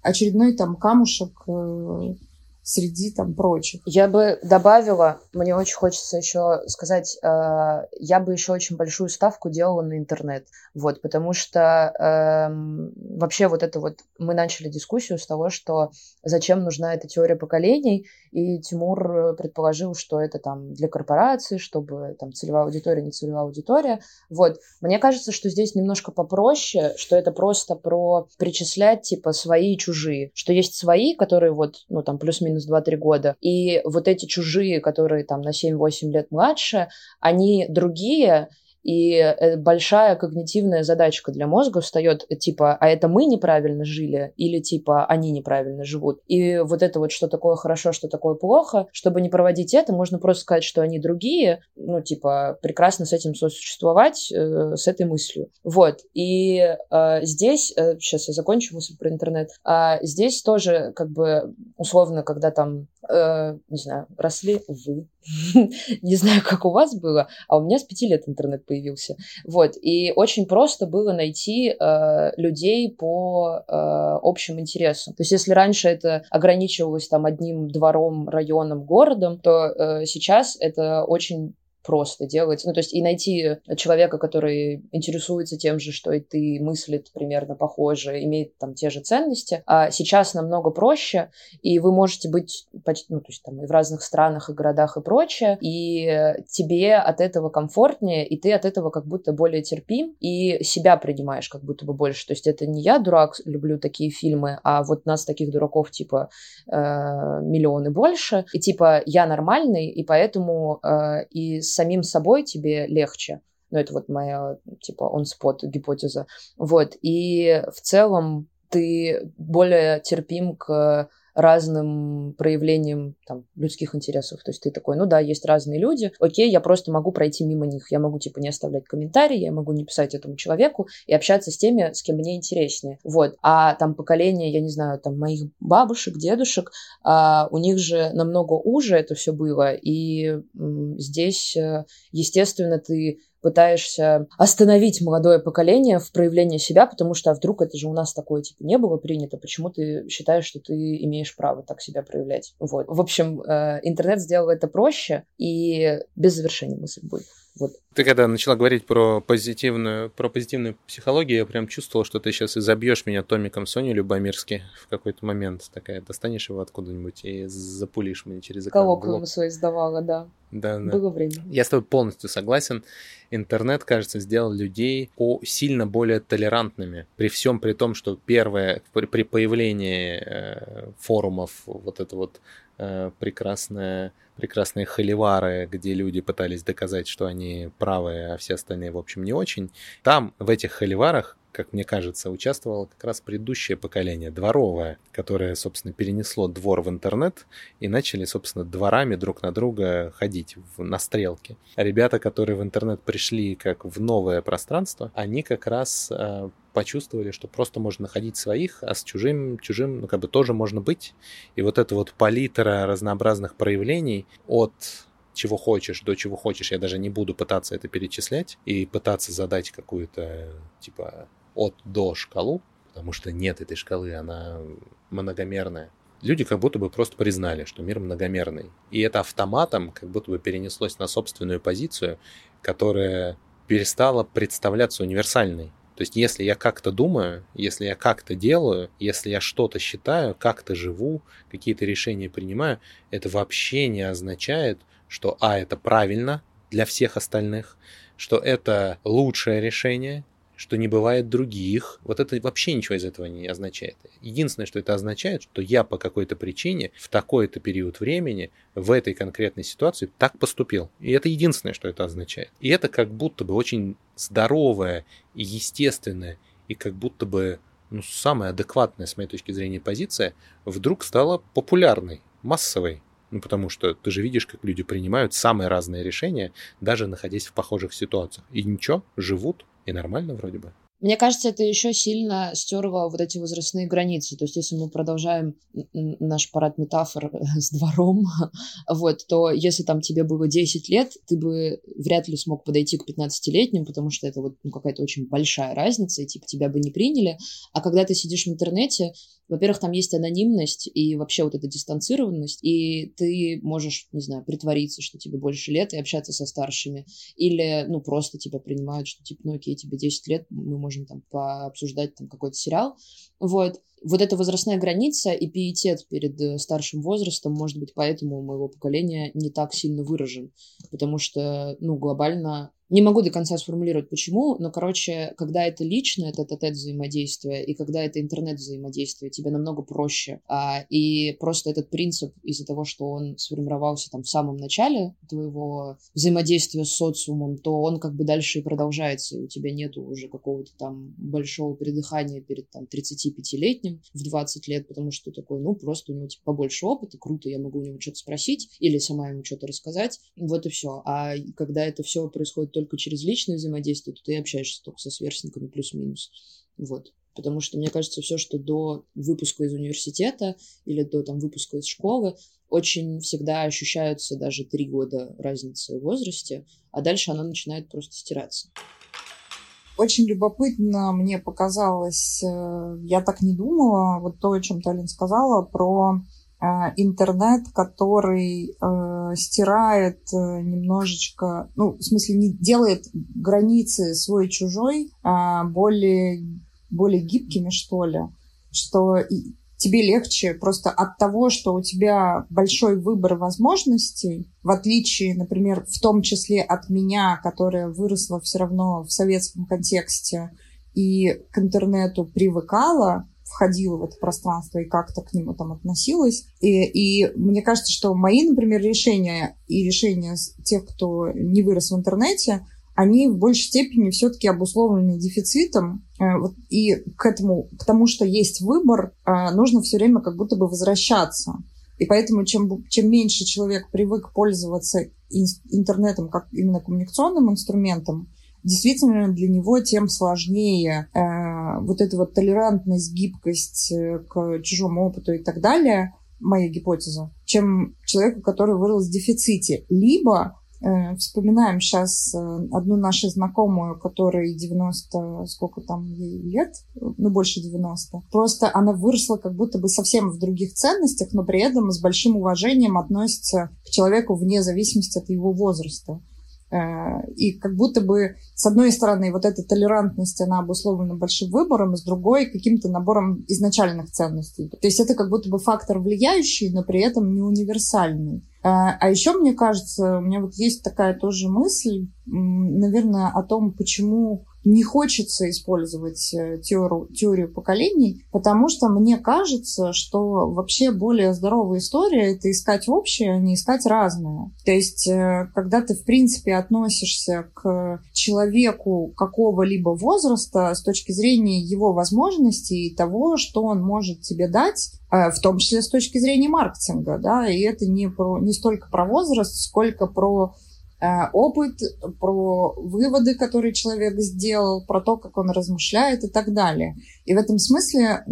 очередной там камушек э, среди там прочих.
Я бы добавила, мне очень хочется еще сказать, э, я бы еще очень большую ставку делала на интернет, вот, потому что э, вообще вот это вот, мы начали дискуссию с того, что зачем нужна эта теория поколений, и Тимур предположил, что это там для корпорации, чтобы там целевая аудитория, не целевая аудитория, вот. Мне кажется, что здесь немножко попроще, что это просто про причислять, типа, свои и чужие, что есть свои, которые вот, ну, там, плюс-минус 2-3 года. И вот эти чужие, которые там на 7-8 лет младше, они другие, и э, большая когнитивная задачка для мозга встает, типа, а это мы неправильно жили, или типа они неправильно живут. И вот это вот, что такое хорошо, что такое плохо, чтобы не проводить это, можно просто сказать, что они другие, ну, типа, прекрасно с этим сосуществовать, э, с этой мыслью. Вот. И э, здесь, э, сейчас я закончу мысль про интернет, э, здесь тоже, как бы, условно, когда там э, не знаю, росли вы. не знаю, как у вас было, а у меня с пяти лет интернет появился. Вот, и очень просто было найти э, людей по э, общим интересам. То есть, если раньше это ограничивалось там одним двором, районом, городом, то э, сейчас это очень просто делать. Ну, то есть и найти человека, который интересуется тем же, что и ты, мыслит примерно похоже, имеет там те же ценности. А сейчас намного проще, и вы можете быть почти, ну, то есть там и в разных странах, и городах, и прочее, и тебе от этого комфортнее, и ты от этого как будто более терпим, и себя принимаешь как будто бы больше. То есть это не я дурак, люблю такие фильмы, а вот нас таких дураков типа э, миллионы больше, и типа я нормальный, и поэтому э, и с самим собой тебе легче. Ну, это вот моя, типа, он-спот гипотеза. Вот. И в целом ты более терпим к разным проявлениям там, людских интересов. То есть ты такой, ну да, есть разные люди, окей, я просто могу пройти мимо них. Я могу, типа, не оставлять комментарии, я могу не писать этому человеку и общаться с теми, с кем мне интереснее. Вот. А там поколение, я не знаю, там моих бабушек, дедушек, а, у них же намного уже это все было. И м, здесь, э, естественно, ты пытаешься остановить молодое поколение в проявлении себя, потому что а вдруг это же у нас такое типа не было принято, почему ты считаешь, что ты имеешь право так себя проявлять. Вот. В общем, э, интернет сделал это проще и без завершения мысль будет. Вот.
Ты когда начала говорить про позитивную, про позитивную психологию, я прям чувствовал, что ты сейчас изобьешь меня томиком Сони Любомирски в какой-то момент. Такая, достанешь его откуда-нибудь и запулишь мне через экран.
Колоквиум свой сдавала, да.
Да, да.
Было время.
Я с тобой полностью согласен. Интернет, кажется, сделал людей сильно более толерантными. При всем при том, что первое, при, при появлении э, форумов, вот это вот э, прекрасное прекрасные холивары, где люди пытались доказать, что они правые, а все остальные, в общем, не очень. Там, в этих холиварах, как мне кажется, участвовало как раз предыдущее поколение, дворовое, которое, собственно, перенесло двор в интернет и начали, собственно, дворами друг на друга ходить в, на стрелке. А ребята, которые в интернет пришли как в новое пространство, они как раз э, почувствовали, что просто можно находить своих, а с чужим, чужим, ну, как бы тоже можно быть. И вот эта вот палитра разнообразных проявлений от чего хочешь, до чего хочешь, я даже не буду пытаться это перечислять и пытаться задать какую-то, типа, от до шкалу, потому что нет этой шкалы, она многомерная. Люди как будто бы просто признали, что мир многомерный. И это автоматом как будто бы перенеслось на собственную позицию, которая перестала представляться универсальной. То есть, если я как-то думаю, если я как-то делаю, если я что-то считаю, как-то живу, какие-то решения принимаю, это вообще не означает, что А это правильно для всех остальных, что это лучшее решение, что не бывает других. Вот это вообще ничего из этого не означает. Единственное, что это означает, что я по какой-то причине в такой-то период времени в этой конкретной ситуации так поступил. И это единственное, что это означает. И это как будто бы очень здоровая и естественная, и как будто бы ну, самая адекватная, с моей точки зрения, позиция вдруг стала популярной, массовой. Ну, потому что ты же видишь, как люди принимают самые разные решения, даже находясь в похожих ситуациях. И ничего, живут, и нормально вроде бы.
Мне кажется, это еще сильно стерло вот эти возрастные границы. То есть, если мы продолжаем наш парад метафор с двором, вот, то если там тебе было 10 лет, ты бы вряд ли смог подойти к 15-летним, потому что это вот ну, какая-то очень большая разница, и типа тебя бы не приняли. А когда ты сидишь в интернете, во-первых, там есть анонимность и вообще вот эта дистанцированность, и ты можешь, не знаю, притвориться, что тебе больше лет, и общаться со старшими. Или, ну, просто тебя принимают, что, типа, ну, окей, тебе 10 лет, мы можем там пообсуждать там какой-то сериал. Вот. Вот эта возрастная граница и пиетет перед э, старшим возрастом, может быть, поэтому у моего поколения не так сильно выражен. Потому что, ну, глобально не могу до конца сформулировать, почему, но, короче, когда это личное, это тет взаимодействие, и когда это интернет-взаимодействие, тебе намного проще. А, и просто этот принцип из-за того, что он сформировался там в самом начале твоего взаимодействия с социумом, то он как бы дальше и продолжается, и у тебя нету уже какого-то там большого придыхания перед там 35-летним в 20 лет, потому что такой, ну, просто у него типа побольше опыта, круто, я могу у него что-то спросить или сама ему что-то рассказать, вот и все. А когда это все происходит только через личное взаимодействие, то ты общаешься только со сверстниками плюс-минус. Вот. Потому что, мне кажется, все, что до выпуска из университета или до там, выпуска из школы, очень всегда ощущаются даже три года разницы в возрасте, а дальше она начинает просто стираться.
Очень любопытно мне показалось, э, я так не думала, вот то, о чем Талин сказала, про интернет, который э, стирает э, немножечко, ну, в смысле, не делает границы свой-чужой э, более, более гибкими, что ли, что тебе легче просто от того, что у тебя большой выбор возможностей, в отличие, например, в том числе от меня, которая выросла все равно в советском контексте и к интернету привыкала, входила в это пространство и как-то к нему там относилась. И, и мне кажется, что мои, например, решения и решения тех, кто не вырос в интернете, они в большей степени все-таки обусловлены дефицитом. Э, и к этому, к тому, что есть выбор, э, нужно все время как будто бы возвращаться. И поэтому чем, чем меньше человек привык пользоваться интернетом как именно коммуникационным инструментом, действительно для него тем сложнее э, вот эта вот толерантность, гибкость э, к чужому опыту и так далее, моя гипотеза, чем человеку, который вырос в дефиците. Либо э, вспоминаем сейчас э, одну нашу знакомую, которой 90, сколько там ей лет, ну, больше 90. Просто она выросла как будто бы совсем в других ценностях, но при этом с большим уважением относится к человеку вне зависимости от его возраста. Э, и как будто бы, с одной стороны, вот эта толерантность, она обусловлена большим выбором, с другой каким-то набором изначальных ценностей. То есть это как будто бы фактор влияющий, но при этом не универсальный. Э, а еще, мне кажется, у меня вот есть такая тоже мысль, наверное, о том, почему не хочется использовать э, теорию, теорию поколений, потому что мне кажется, что вообще более здоровая история — это искать общее, а не искать разное. То есть, э, когда ты, в принципе, относишься к человеку какого-либо возраста с точки зрения его возможностей и того, что он может тебе дать, э, в том числе с точки зрения маркетинга, да, и это не, про, не столько про возраст, сколько про опыт, про выводы, которые человек сделал, про то, как он размышляет и так далее. И в этом смысле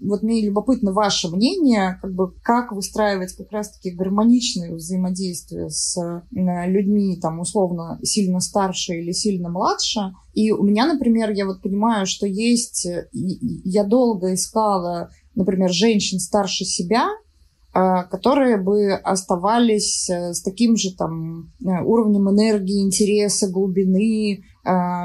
вот мне любопытно ваше мнение, как бы как выстраивать как раз-таки гармоничное взаимодействие с э, людьми, там, условно, сильно старше или сильно младше. И у меня, например, я вот понимаю, что есть... Я долго искала, например, женщин старше себя, Э, которые бы оставались э, с таким же там э, уровнем энергии, интереса, глубины,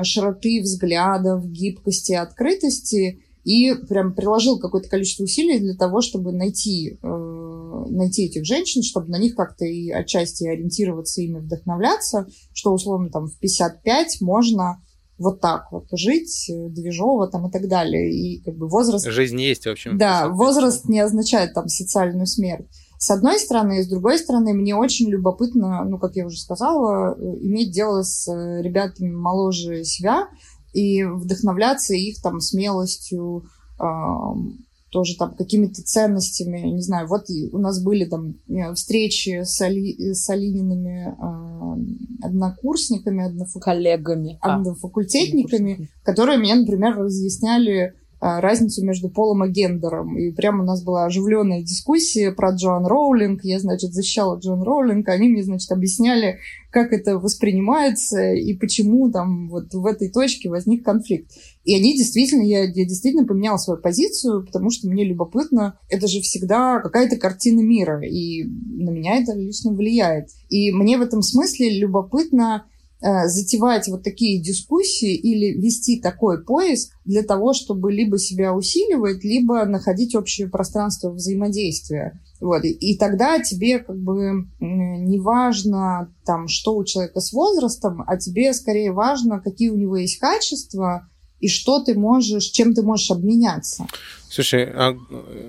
широты взглядов, гибкости, открытости, и прям приложил какое-то количество усилий для того, чтобы найти, найти этих женщин, чтобы на них как-то и отчасти ориентироваться, ими вдохновляться, что условно там в 55 можно вот так вот жить, э, движово там и так далее. И как бы возраст...
Жизнь есть, в общем.
Да, возраст не означает там социальную смерть. С одной стороны, и с другой стороны, мне очень любопытно, ну, как я уже сказала, э, иметь дело с э, ребятами моложе себя и вдохновляться их там смелостью, тоже там какими-то ценностями, не знаю, вот у нас были там встречи с, Али, с Алиниными э, однокурсниками, однофу...
коллегами,
а, однофакультетниками, а, которые мне, например, разъясняли разницу между полом и гендером. И прямо у нас была оживленная дискуссия про Джоан Роулинг. Я, значит, защищала Джоан Роулинг. Они мне, значит, объясняли, как это воспринимается и почему там вот в этой точке возник конфликт. И они действительно, я, я действительно поменяла свою позицию, потому что мне любопытно, это же всегда какая-то картина мира, и на меня это лично влияет. И мне в этом смысле любопытно, затевать вот такие дискуссии или вести такой поиск для того, чтобы либо себя усиливать, либо находить общее пространство взаимодействия. Вот. И, тогда тебе как бы не важно, там, что у человека с возрастом, а тебе скорее важно, какие у него есть качества, и что ты можешь, чем ты можешь обменяться.
Слушай, а,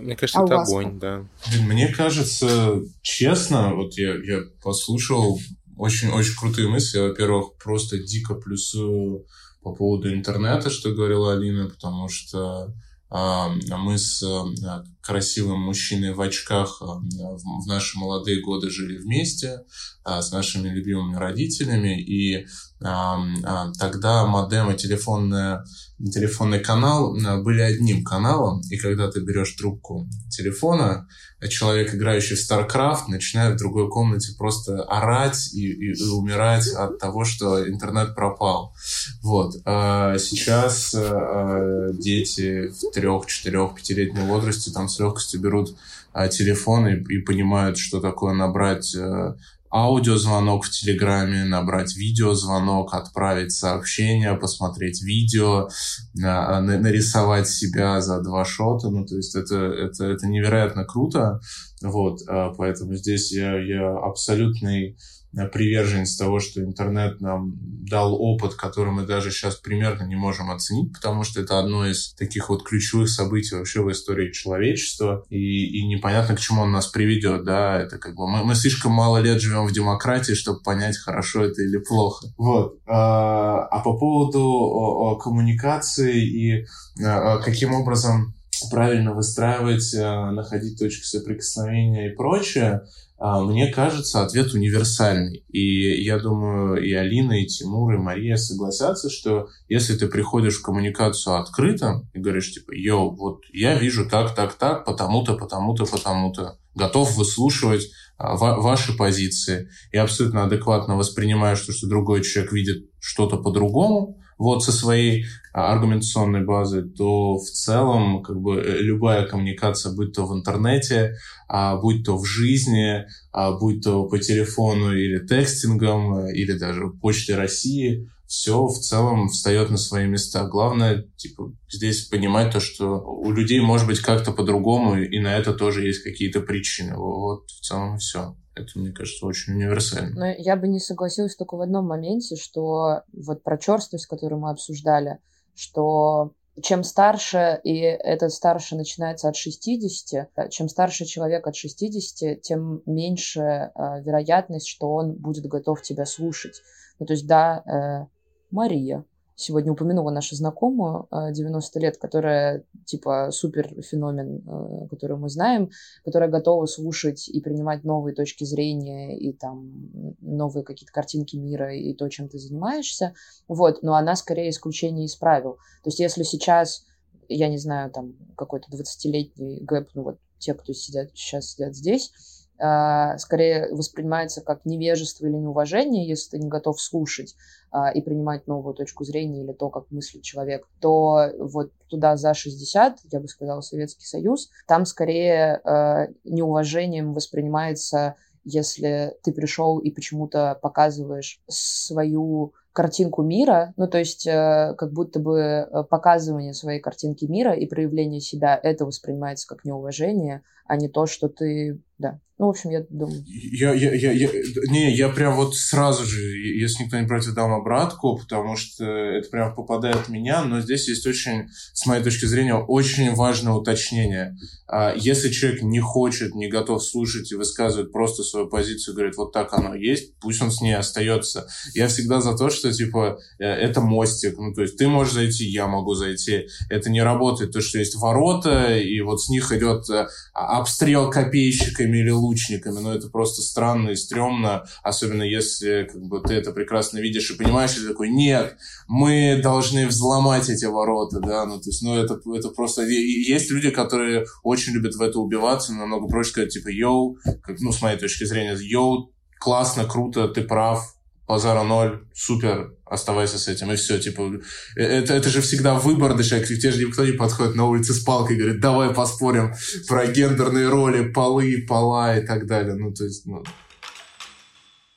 мне кажется, а это огонь, да.
Мне кажется, честно, вот я, я послушал очень-очень крутые мысли. Во-первых, просто дико плюсую по поводу интернета, что говорила Алина, потому что а, мы с а, красивым мужчиной в очках а, в наши молодые годы жили вместе с нашими любимыми родителями, и тогда модем и телефонная телефонный канал были одним каналом, и когда ты берешь трубку телефона, человек, играющий в StarCraft, начинает в другой комнате просто орать и, и, и умирать от того, что интернет пропал. Вот. А сейчас а, дети в трех, четырех, пятилетнем возрасте там с легкостью берут а, телефон и, и понимают, что такое набрать а, аудиозвонок в Телеграме, набрать видеозвонок, отправить сообщение, посмотреть видео, нарисовать себя за два шота. Ну, то есть это, это, это невероятно круто. Вот, а, поэтому здесь я, я абсолютный Э, приверженец того, что интернет нам дал опыт, который мы даже сейчас примерно не можем оценить, потому что это одно из таких вот ключевых событий вообще в истории человечества, и, и непонятно, к чему он нас приведет, да, это как бы мы, мы слишком мало лет живем в демократии, чтобы понять, хорошо это или плохо. Вот. А, а по поводу коммуникации и а, каким образом правильно выстраивать, находить точки соприкосновения и прочее, а, мне кажется, ответ универсальный. И я думаю, и Алина, и Тимур, и Мария согласятся, что если ты приходишь в коммуникацию открыто и говоришь, типа, йоу, вот я вижу так, так, так, потому-то, потому-то, потому-то, готов выслушивать а, ва- ваши позиции и абсолютно адекватно воспринимаю, что, что другой человек видит что-то по-другому, вот со своей а, аргументационной базой, то в целом как бы э, любая коммуникация, будь то в интернете, а, будь то в жизни, а, будь то по телефону или текстингом, э, или даже почтой России, все в целом встает на свои места. Главное, типа, здесь понимать то, что у людей может быть как-то по-другому, и на это тоже есть какие-то причины. Вот в целом все. Это, мне кажется, очень универсально.
Но я бы не согласилась только в одном моменте, что вот про черствость, которую мы обсуждали, что чем старше, и этот старше начинается от 60, чем старше человек от 60, тем меньше э, вероятность, что он будет готов тебя слушать. Ну, то есть, да, э, Мария, сегодня упомянула нашу знакомую 90 э, лет, которая типа супер феномен, э, которую мы знаем, которая готова слушать и принимать новые точки зрения и там новые какие-то картинки мира и то, чем ты занимаешься. Вот, но она скорее исключение из правил. То есть если сейчас, я не знаю, там какой-то 20-летний гэп, ну вот те, кто сидят, сейчас сидят здесь, скорее воспринимается как невежество или неуважение, если ты не готов слушать а, и принимать новую точку зрения или то, как мыслит человек, то вот туда за 60, я бы сказала, Советский Союз, там скорее а, неуважением воспринимается, если ты пришел и почему-то показываешь свою картинку мира, ну то есть э, как будто бы показывание своей картинки мира и проявление себя, это воспринимается как неуважение, а не то, что ты да. Ну, в общем, я думаю.
Я, я, я, я, не, я прям вот сразу же, если никто не против, дам обратку, потому что это прям попадает в меня, но здесь есть очень, с моей точки зрения, очень важное уточнение. А если человек не хочет, не готов слушать и высказывает просто свою позицию, говорит, вот так оно есть, пусть он с ней остается. Я всегда за то, что, типа, э, это мостик, ну, то есть ты можешь зайти, я могу зайти. Это не работает, то, что есть ворота, и вот с них идет э, обстрел копейщиками или лучниками, но это просто странно и стрёмно, особенно если как бы, ты это прекрасно видишь и понимаешь, и ты такой, нет, мы должны взломать эти ворота, да, ну, то есть, ну, это, это просто... Есть люди, которые очень любят в это убиваться, намного проще сказать, типа, йоу, как, ну, с моей точки зрения, йоу, классно, круто, ты прав, базара ноль, супер, оставайся с этим, и все, типа, э, это, это же всегда выбор, да, человек, тебе же никто не подходит на улице с палкой и говорит, давай поспорим про гендерные роли, полы, пола и так далее, ну, то есть, ну...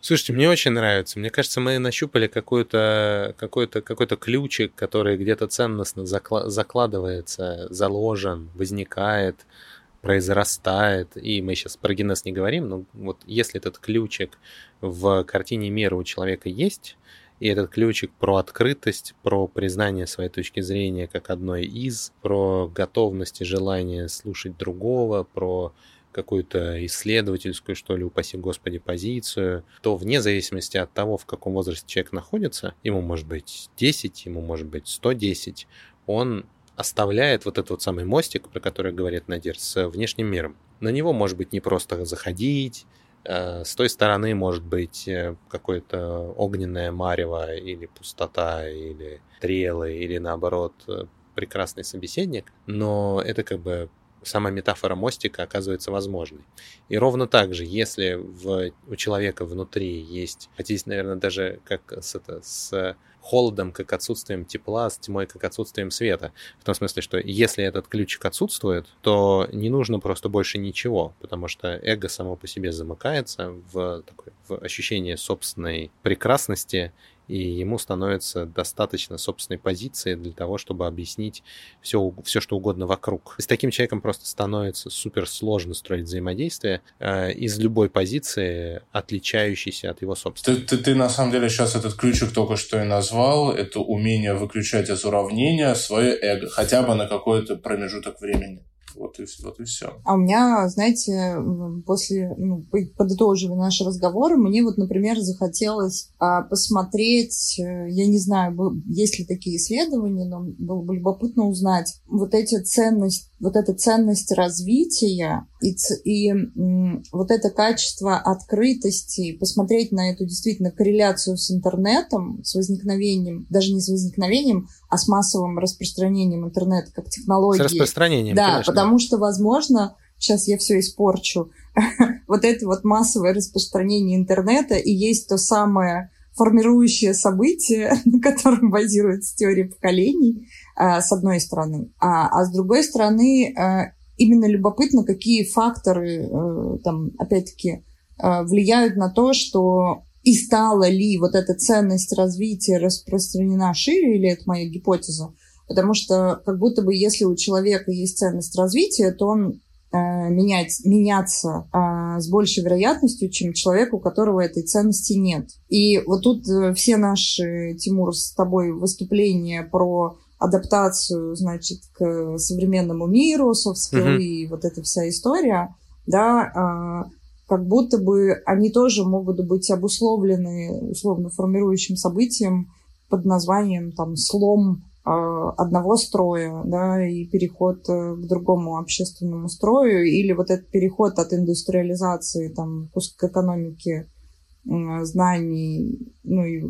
Слушайте, мне очень нравится. Мне кажется, мы нащупали какой-то какой -то, какой -то ключик, который где-то ценностно закла закладывается, заложен, возникает, произрастает, и мы сейчас про генез не говорим, но вот если этот ключик в картине мира у человека есть, и этот ключик про открытость, про признание своей точки зрения как одной из, про готовность и желание слушать другого, про какую-то исследовательскую, что ли, упаси господи, позицию, то вне зависимости от того, в каком возрасте человек находится, ему может быть 10, ему может быть 110, он оставляет вот этот вот самый мостик, про который говорит Надир, с внешним миром. На него может быть не просто заходить, э, с той стороны может быть э, какое-то огненное марево или пустота, или стрелы, или наоборот э, прекрасный собеседник, но это как бы сама метафора мостика оказывается возможной. И ровно так же, если в, у человека внутри есть, хотите, наверное, даже как с, это, с холодом, как отсутствием тепла, с тьмой, как отсутствием света. В том смысле, что если этот ключик отсутствует, то не нужно просто больше ничего, потому что эго само по себе замыкается в, такое, в ощущение собственной прекрасности и ему становится достаточно собственной позиции для того, чтобы объяснить все, все что угодно вокруг. И с таким человеком просто становится супер сложно строить взаимодействие э, из любой позиции, отличающейся от его собственной.
Ты, ты, ты на самом деле сейчас этот ключик только что и назвал, это умение выключать из уравнения свое эго, хотя бы на какой-то промежуток времени. Вот и, вот и все.
А у меня, знаете, после ну, подытоживая наши разговоры, мне вот, например, захотелось а, посмотреть, э, я не знаю, есть ли такие исследования, но было бы любопытно узнать вот эти ценности, вот эта ценность развития и, и вот это качество открытости, посмотреть на эту действительно корреляцию с интернетом, с возникновением, даже не с возникновением, а с массовым распространением интернета как технологии. С
распространением,
Да,
конечно.
потому что, возможно, сейчас я все испорчу, вот это вот массовое распространение интернета и есть то самое формирующее событие, на котором базируется теория поколений, с одной стороны. А, а с другой стороны, а, именно любопытно, какие факторы, э, там, опять-таки, влияют на то, что и стала ли вот эта ценность развития распространена шире, или это моя гипотеза? Потому что как будто бы если у человека есть ценность развития, то он э, менять, меняться э, с большей вероятностью, чем человек, у которого этой ценности нет. И вот тут э, все наши, Тимур, с тобой выступления про адаптацию, значит, к современному миру, софт-скиллы mm-hmm. и вот эта вся история, да, э, как будто бы они тоже могут быть обусловлены условно формирующим событием под названием там слом э, одного строя, да, и переход э, к другому общественному строю, или вот этот переход от индустриализации там к экономике знаний, ну и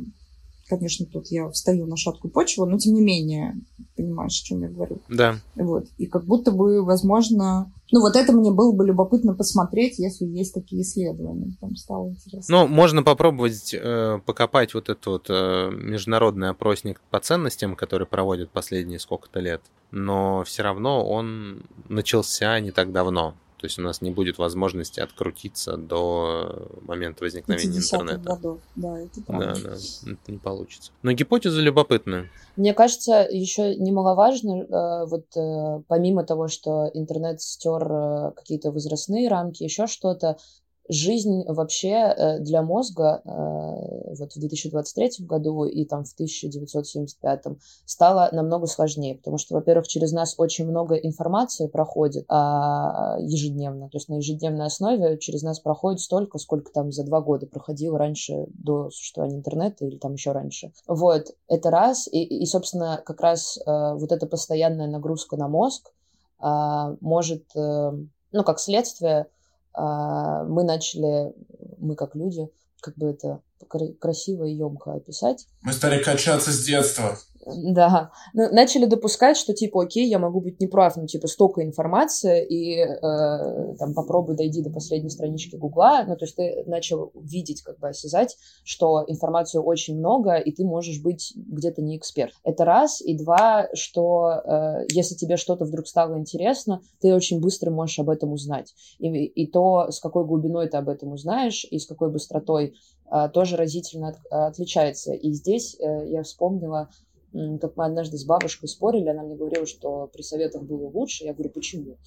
конечно, тут я встаю на шаткую почву, но тем не менее, понимаешь, о чем я говорю.
Да.
Вот. И как будто бы, возможно, ну вот это мне было бы любопытно посмотреть, если есть такие исследования. Там стало интересно.
Ну, можно попробовать э, покопать вот этот вот э, международный опросник по ценностям, который проводят последние сколько-то лет, но все равно он начался не так давно. То есть у нас не будет возможности открутиться до момента возникновения интернета.
годов, да, это
правда. Да, да, это не получится. Но гипотеза любопытная.
Мне кажется, еще немаловажно, э, вот э, помимо того, что интернет стер э, какие-то возрастные рамки, еще что-то, жизнь вообще э, для мозга э, вот в 2023 году и там в 1975 стала намного сложнее, потому что, во-первых, через нас очень много информации проходит а, ежедневно, то есть на ежедневной основе через нас проходит столько, сколько там за два года проходило раньше до существования интернета или там еще раньше. Вот, это раз, и, и собственно, как раз э, вот эта постоянная нагрузка на мозг а, может, ну, как следствие, а, мы начали, мы как люди, как бы это красиво и емко описать.
Мы стали качаться с детства.
Да. Ну, начали допускать, что типа, окей, я могу быть неправ, ну, типа, столько информации, и э, там попробуй дойди до последней странички Гугла. Ну, то есть ты начал видеть, как бы осязать, что информации очень много, и ты можешь быть где-то не эксперт. Это раз. И два, что э, если тебе что-то вдруг стало интересно, ты очень быстро можешь об этом узнать. И, и то, с какой глубиной ты об этом узнаешь, и с какой быстротой тоже разительно от, отличается. И здесь э, я вспомнила как мы однажды с бабушкой спорили, она мне говорила, что при советах было лучше. Я говорю, почему?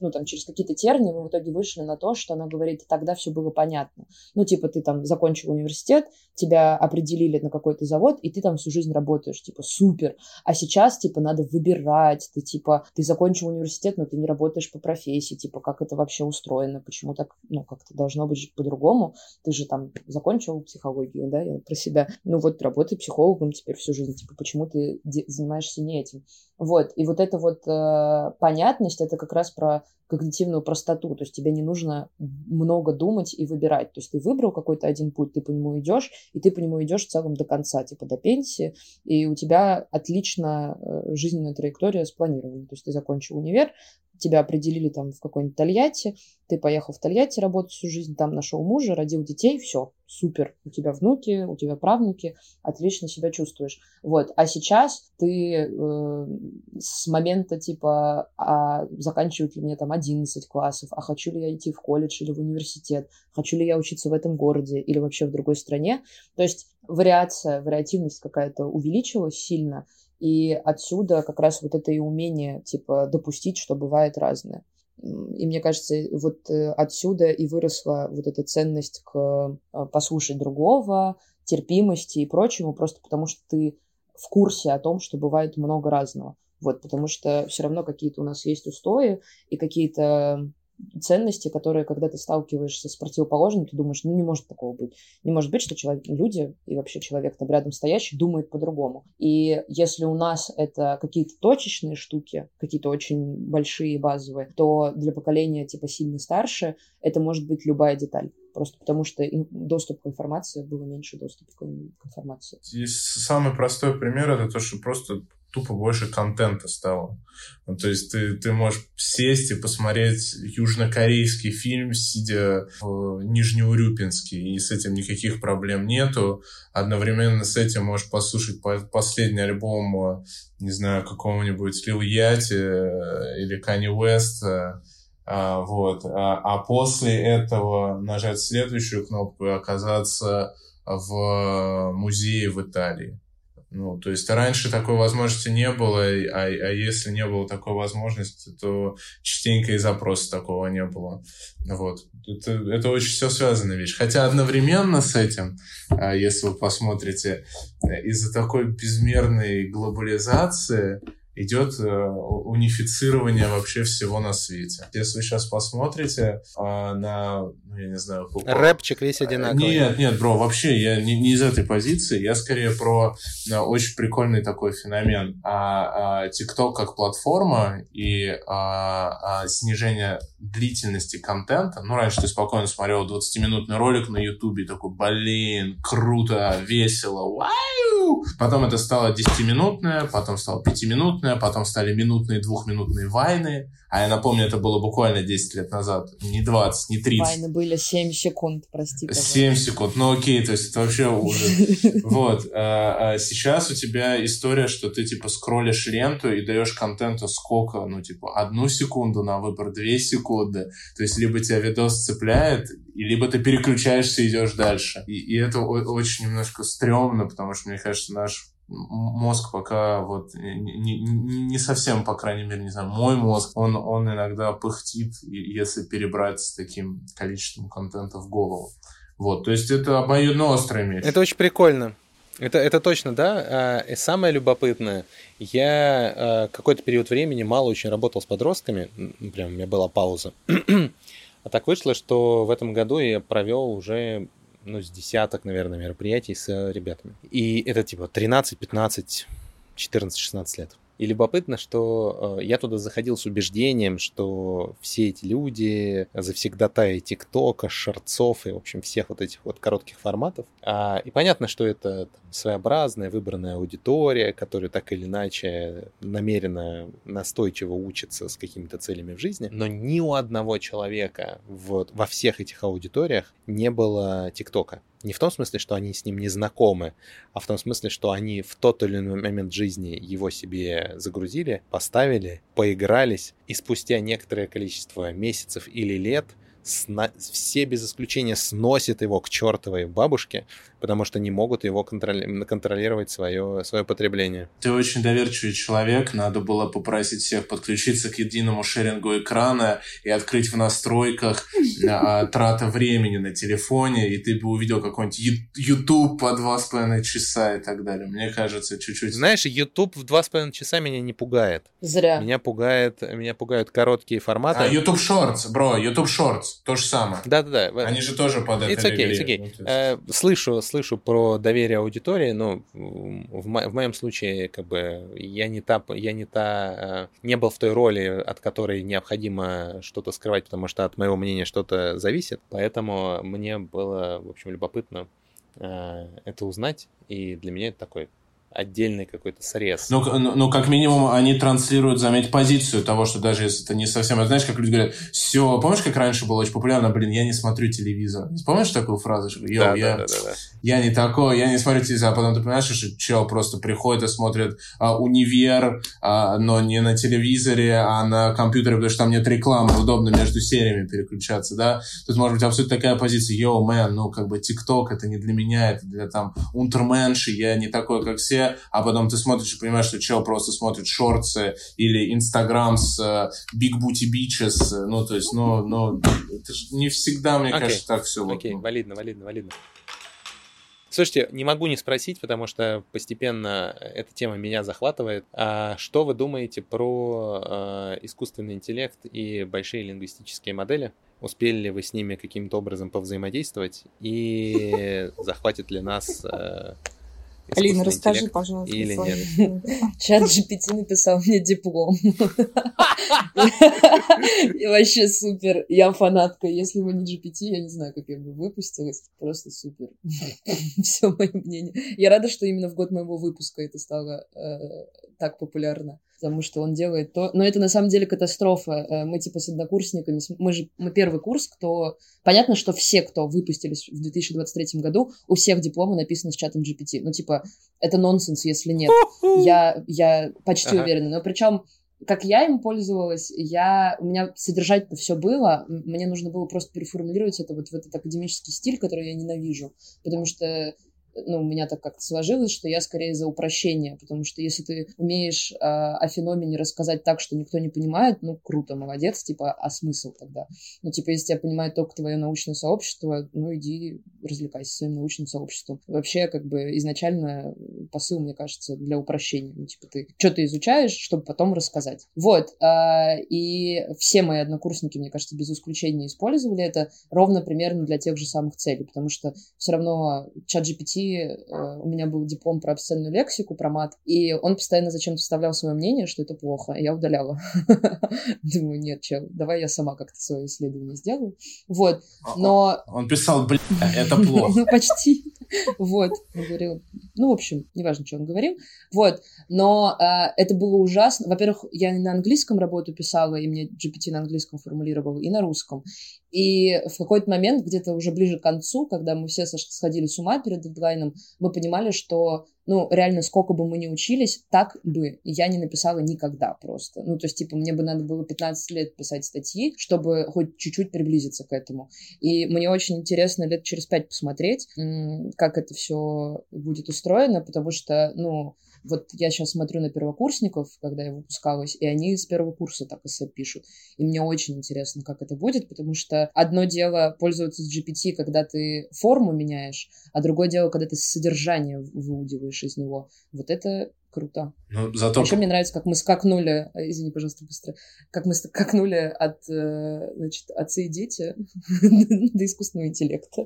ну, там, через какие-то тернии мы в итоге вышли на то, что она говорит, тогда все было понятно. Ну, типа, ты там закончил университет, тебя определили на какой-то завод, и ты там всю жизнь работаешь, типа, супер. А сейчас, типа, надо выбирать, ты, типа, ты закончил университет, но ты не работаешь по профессии, типа, как это вообще устроено, почему так, ну, как-то должно быть по-другому. Ты же там закончил психологию, да, я про себя. Ну, вот работай психологом теперь всю жизнь, типа, почему ты занимаешься не этим? Вот, и вот эта вот э, понятность, это как раз про когнитивную простоту, то есть тебе не нужно много думать и выбирать, то есть ты выбрал какой-то один путь, ты по нему идешь, и ты по нему идешь в целом до конца, типа до пенсии, и у тебя отлично э, жизненная траектория спланирована, то есть ты закончил универ, тебя определили там в какой-нибудь Тольятти, ты поехал в Тольятти работать всю жизнь, там нашел мужа, родил детей, все, супер, у тебя внуки, у тебя правнуки, отлично себя чувствуешь. Вот, а сейчас ты э, с момента типа, а заканчивают ли мне там 11 классов, а хочу ли я идти в колледж или в университет, хочу ли я учиться в этом городе или вообще в другой стране, то есть вариация, вариативность какая-то увеличилась сильно, и отсюда как раз вот это и умение, типа, допустить, что бывает разное. И мне кажется, вот э, отсюда и выросла вот эта ценность к э, послушать другого, терпимости и прочему, просто потому что ты в курсе о том, что бывает много разного. Вот, потому что все равно какие-то у нас есть устои и какие-то ценности, которые, когда ты сталкиваешься с противоположным, ты думаешь, ну не может такого быть. Не может быть, что человек, люди и вообще человек там рядом стоящий думает по-другому. И если у нас это какие-то точечные штуки, какие-то очень большие базовые, то для поколения типа сильно старше это может быть любая деталь. Просто потому что доступ к информации было меньше доступа к информации.
Здесь самый простой пример это то, что просто тупо больше контента стало. Ну, то есть ты, ты можешь сесть и посмотреть южнокорейский фильм, сидя в Нижнеурюпинске, и с этим никаких проблем нету. Одновременно с этим можешь послушать последний альбом, не знаю, какого-нибудь Лил Яти э, или Кани Уэста, а, вот. А, а после этого нажать следующую кнопку и оказаться в музее в Италии. Ну, то есть раньше такой возможности не было, а, а если не было такой возможности, то частенько и запроса такого не было. Вот. Это, это очень все связанная вещь. Хотя одновременно с этим, а, если вы посмотрите, из-за такой безмерной глобализации идет э, унифицирование вообще всего на свете. Если вы сейчас посмотрите а, на, ну, я не знаю...
Рэпчик весь одинаковый.
Нет, нет, бро, вообще я не, не из этой позиции, я скорее про а, очень прикольный такой феномен. А, а, TikTok как платформа и а, а, снижение длительности контента. Ну, раньше ты спокойно смотрел 20-минутный ролик на Ютубе, такой, блин, круто, весело, вау! Потом это стало 10-минутное, потом стало 5-минутное, потом стали минутные, двухминутные вайны. А я напомню, это было буквально 10 лет назад. Не 20, не 30.
Вайны были 7 секунд, прости. Пожалуйста.
7 секунд. Ну окей, то есть это вообще ужас. Вот. А, а сейчас у тебя история, что ты типа скроллишь ленту и даешь контенту сколько? Ну типа одну секунду на выбор, две секунды. То есть либо тебя видос цепляет, и либо ты переключаешься и идешь дальше. И, и это очень немножко стрёмно, потому что, мне кажется, наш мозг пока вот не, не, не совсем, по крайней мере, не знаю, мой мозг, он, он иногда пыхтит, если перебрать с таким количеством контента в голову. Вот, то есть это обоюдно острый меч.
Это очень прикольно. Это, это точно, да. И самое любопытное, я какой-то период времени мало очень работал с подростками, прям у меня была пауза. А так вышло, что в этом году я провел уже ну, с десяток, наверное, мероприятий с ребятами. И это типа 13, 15, 14, 16 лет. И любопытно, что э, я туда заходил с убеждением, что все эти люди, завсегдатаи ТикТока, шорцов и, в общем, всех вот этих вот коротких форматов. А, и понятно, что это там, своеобразная выбранная аудитория, которая так или иначе намеренно настойчиво учится с какими-то целями в жизни. Но ни у одного человека вот во всех этих аудиториях не было ТикТока. Не в том смысле, что они с ним не знакомы, а в том смысле, что они в тот или иной момент жизни его себе загрузили, поставили, поигрались, и спустя некоторое количество месяцев или лет сна... все без исключения сносят его к чертовой бабушке, потому что не могут его контроли... контролировать свое, свое потребление.
Ты очень доверчивый человек, надо было попросить всех подключиться к единому шерингу экрана и открыть в настройках а, трата времени на телефоне, и ты бы увидел какой-нибудь YouTube по два с половиной часа и так далее. Мне кажется, чуть-чуть...
Знаешь, YouTube в два с половиной часа меня не пугает.
Зря.
Меня пугает, меня пугают короткие форматы.
А YouTube Shorts, бро, YouTube Shorts, то же самое.
Да-да-да.
Они же тоже под это
it's okay, it's okay. Ну, есть... э, слышу, слышу про доверие аудитории, но в, мо- в моем случае как бы я не та, я не та, э, не был в той роли, от которой необходимо что-то скрывать, потому что от моего мнения что-то зависит, поэтому мне было, в общем, любопытно э, это узнать, и для меня это такой отдельный какой-то срез.
Ну, ну, ну, как минимум, они транслируют, заметь, позицию того, что даже если это не совсем... Знаешь, как люди говорят, все, помнишь, как раньше было очень популярно, блин, я не смотрю телевизор. Помнишь такую фразу? Что, да, я, да, да, да, я не такой, я не смотрю телевизор. А потом ты понимаешь, что чел просто приходит и смотрит а, универ, а, но не на телевизоре, а на компьютере, потому что там нет рекламы, удобно между сериями переключаться, да? Тут может быть абсолютно такая позиция, йоу, мэн, ну, как бы ТикТок, это не для меня, это для там унтерменши, я не такой, как все, а потом ты смотришь и понимаешь, что чел просто смотрит шорты или Инстаграм с uh, Big Booty Beaches, ну, то есть, ну, ну, это же не всегда, мне okay. кажется, так все.
Окей, okay. вот, валидно, валидно, валидно. Слушайте, не могу не спросить, потому что постепенно эта тема меня захватывает. А что вы думаете про э, искусственный интеллект и большие лингвистические модели? Успели ли вы с ними каким-то образом повзаимодействовать? И захватит ли нас э,
Алина, расскажи, пожалуйста.
Или нет?
Чат GPT написал мне диплом. И вообще супер. Я фанатка. Если бы не GPT, я не знаю, как я бы выпустилась. Просто супер. Все мое мнение. Я рада, что именно в год моего выпуска это стало э, так популярно потому что он делает то... Но это на самом деле катастрофа. Э, мы типа с однокурсниками, мы же мы первый курс, кто... Понятно, что все, кто выпустились в 2023 году, у всех дипломы написаны с чатом GPT. Ну типа, это нонсенс, если нет. Я, я почти ага. уверена. Но причем как я им пользовалась, я, у меня содержательно все было, мне нужно было просто переформулировать это вот в этот академический стиль, который я ненавижу, потому что ну, у меня так как-то сложилось, что я скорее за упрощение, потому что если ты умеешь э, о феномене рассказать так, что никто не понимает, ну, круто, молодец, типа, а смысл тогда? Ну, типа, если тебя понимает только твое научное сообщество, ну, иди развлекайся своим научным сообществом. Вообще, как бы, изначально посыл, мне кажется, для упрощения. Ну, типа, ты что-то изучаешь, чтобы потом рассказать. Вот, э, и все мои однокурсники, мне кажется, без исключения использовали это ровно примерно для тех же самых целей, потому что все равно чат GPT э, у меня был диплом про обсценную лексику, про мат, и он постоянно зачем-то вставлял свое мнение, что это плохо, и я удаляла. Думаю, нет, чел, давай я сама как-то свое исследование сделаю. Вот, а, но...
Он писал, бля, это плохо.
Ну, почти. Вот, он говорил, ну, в общем, неважно, что он говорил. Вот, но э, это было ужасно. Во-первых, я на английском работу писала, и мне GPT на английском формулировал, и на русском. И в какой-то момент, где-то уже ближе к концу, когда мы все сходили с ума перед дедлайном, мы понимали, что, ну, реально, сколько бы мы ни учились, так бы я не написала никогда просто. Ну, то есть, типа, мне бы надо было 15 лет писать статьи, чтобы хоть чуть-чуть приблизиться к этому. И мне очень интересно лет через пять посмотреть, как это все будет устроено, потому что, ну, вот я сейчас смотрю на первокурсников, когда я выпускалась, и они с первого курса так эссе пишут. И мне очень интересно, как это будет, потому что одно дело пользоваться GPT, когда ты форму меняешь, а другое дело, когда ты содержание выудиваешь из него. Вот это круто.
Ну, зато...
Еще мне нравится, как мы скакнули, э, извини, пожалуйста, быстро, как мы скакнули от, э, значит, отцы и дети до искусственного интеллекта.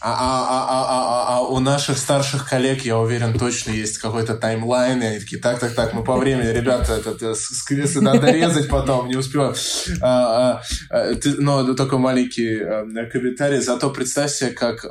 А, а, а, а, а, а у наших старших коллег, я уверен, точно есть какой-то таймлайн, и они такие, так, так, так, мы по времени, ребята, это скресы надо резать потом, не успеваю. А, а, а, ты, но только маленький а, комментарий, зато представь себе, как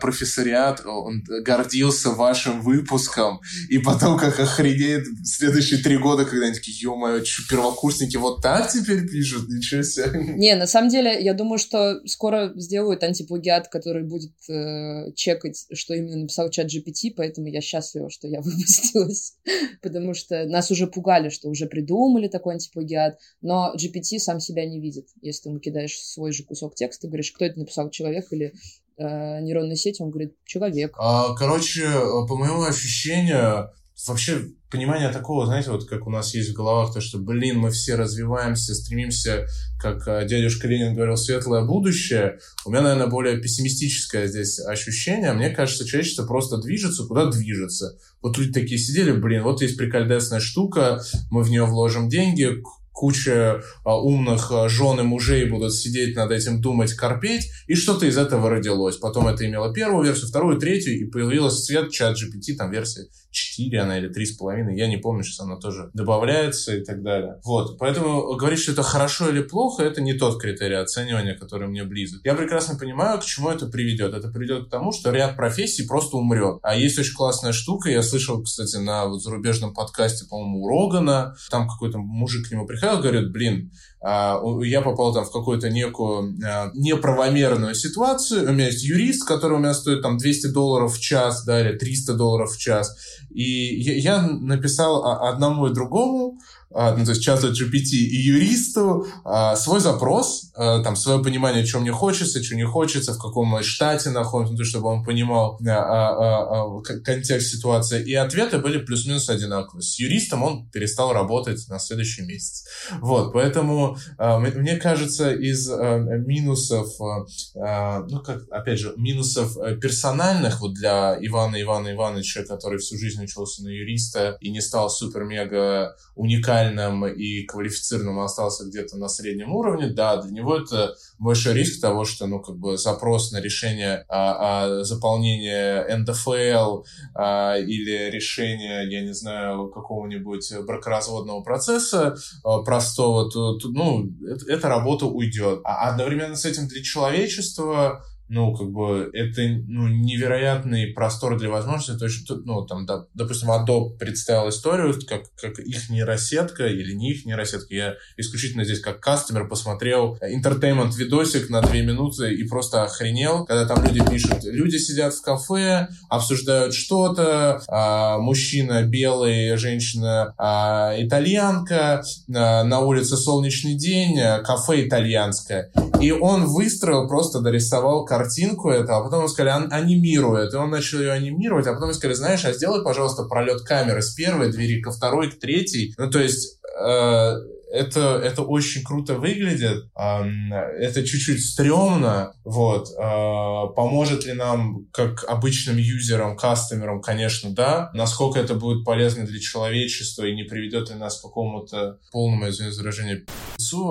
профессориат он гордился вашим выпуском, и потом как охренеть охренеет следующие три года, когда они такие, ё-моё, первокурсники вот так теперь пишут? Ничего себе.
Не, на самом деле, я думаю, что скоро сделают антиплагиат, который будет э, чекать, что именно написал чат GPT, поэтому я счастлива, что я выпустилась, потому что нас уже пугали, что уже придумали такой антиплагиат, но GPT сам себя не видит. Если ты ему кидаешь свой же кусок текста, говоришь, кто это написал, человек или э, нейронной сети, он говорит, человек.
А, короче, по моему ощущению, вообще понимание такого, знаете, вот как у нас есть в головах, то, что, блин, мы все развиваемся, стремимся, как а, дядюшка Ленин говорил, светлое будущее. У меня, наверное, более пессимистическое здесь ощущение. Мне кажется, человечество просто движется, куда движется. Вот люди такие сидели, блин, вот есть прикольдесная штука, мы в нее вложим деньги, куча а, умных а, жен и мужей будут сидеть над этим, думать, корпеть, и что-то из этого родилось. Потом это имело первую версию, вторую, третью, и появилась свет чат GPT, там версия 4 она или 3,5, я не помню, сейчас она тоже добавляется и так далее. Вот, поэтому говорить, что это хорошо или плохо, это не тот критерий оценивания, который мне близок. Я прекрасно понимаю, к чему это приведет. Это приведет к тому, что ряд профессий просто умрет. А есть очень классная штука, я слышал, кстати, на вот зарубежном подкасте, по-моему, у Рогана, там какой-то мужик к нему приходил, говорит, блин, я попал там в какую-то некую а, неправомерную ситуацию. У меня есть юрист, который у меня стоит там 200 долларов в час, да, или 300 долларов в час. И я написал одному и другому, а, ну, то есть чату GPT и юристу а, свой запрос, а, там, свое понимание, что мне хочется, что не хочется, в каком штате находимся, ну, то, чтобы он понимал контекст ситуации. И ответы были плюс-минус одинаковые. С юристом он перестал работать на следующий месяц. Вот, поэтому мне кажется, из минусов, ну, как, опять же, минусов э, персональных вот для Ивана Ивана Ивановича, который всю жизнь учился на юриста и не стал супер-мега уникальным профессиональным и квалифицированным остался где-то на среднем уровне, да, для него это большой риск того, что, ну, как бы запрос на решение а, а, заполнения НДФЛ а, или решение, я не знаю, какого-нибудь бракоразводного процесса а, простого, то, то ну, это, эта работа уйдет. А одновременно с этим для человечества ну, как бы, это, ну, невероятный простор для возможностей. То есть, ну, там, да, допустим, Adobe представил историю, как, как их нейросетка или не их нейросетка. Я исключительно здесь как кастомер посмотрел интертеймент видосик на две минуты и просто охренел, когда там люди пишут, люди сидят в кафе, обсуждают что-то, а, мужчина белый, женщина а, итальянка, а, на улице солнечный день, а, кафе итальянское. И он выстроил, просто дорисовал картинку это, а потом ему сказали, анимируй это. И он начал ее анимировать, а потом ему сказали, знаешь, а сделай, пожалуйста, пролет камеры с первой двери ко второй, к третьей. Ну, то есть... Э, это, это очень круто выглядит, это чуть-чуть стрёмно, вот, а, поможет ли нам, как обычным юзерам, кастомерам, конечно, да, насколько это будет полезно для человечества и не приведет ли нас к какому-то полному, извините выражение,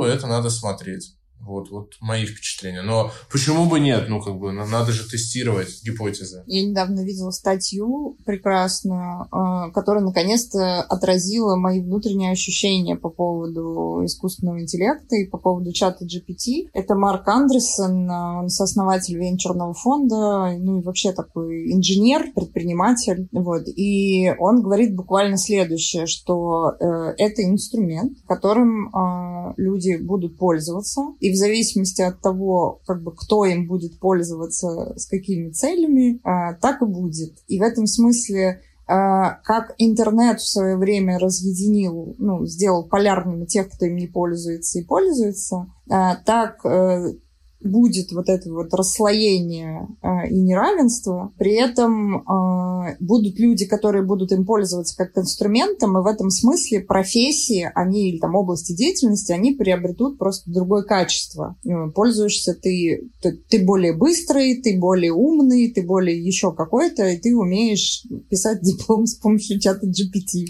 это надо смотреть. Вот, вот мои впечатления. Но почему бы нет? Ну, как бы, надо же тестировать гипотезы.
Я недавно видела статью прекрасную, э, которая наконец-то отразила мои внутренние ощущения по поводу искусственного интеллекта и по поводу чата GPT. Это Марк Андерсон, э, он сооснователь венчурного фонда, ну и вообще такой инженер, предприниматель. Вот. И он говорит буквально следующее, что э, это инструмент, которым э, люди будут пользоваться, и в зависимости от того, как бы кто им будет пользоваться, с какими целями, э, так и будет. И в этом смысле Uh, как интернет в свое время разъединил, ну, сделал полярными тех, кто им не пользуется и пользуется, uh, так uh, будет вот это вот расслоение э, и неравенство, при этом э, будут люди, которые будут им пользоваться как инструментом, и в этом смысле профессии, они или там области деятельности, они приобретут просто другое качество. Э, пользуешься ты, ты, ты более быстрый, ты более умный, ты более еще какой-то, и ты умеешь писать диплом с помощью чата GPT,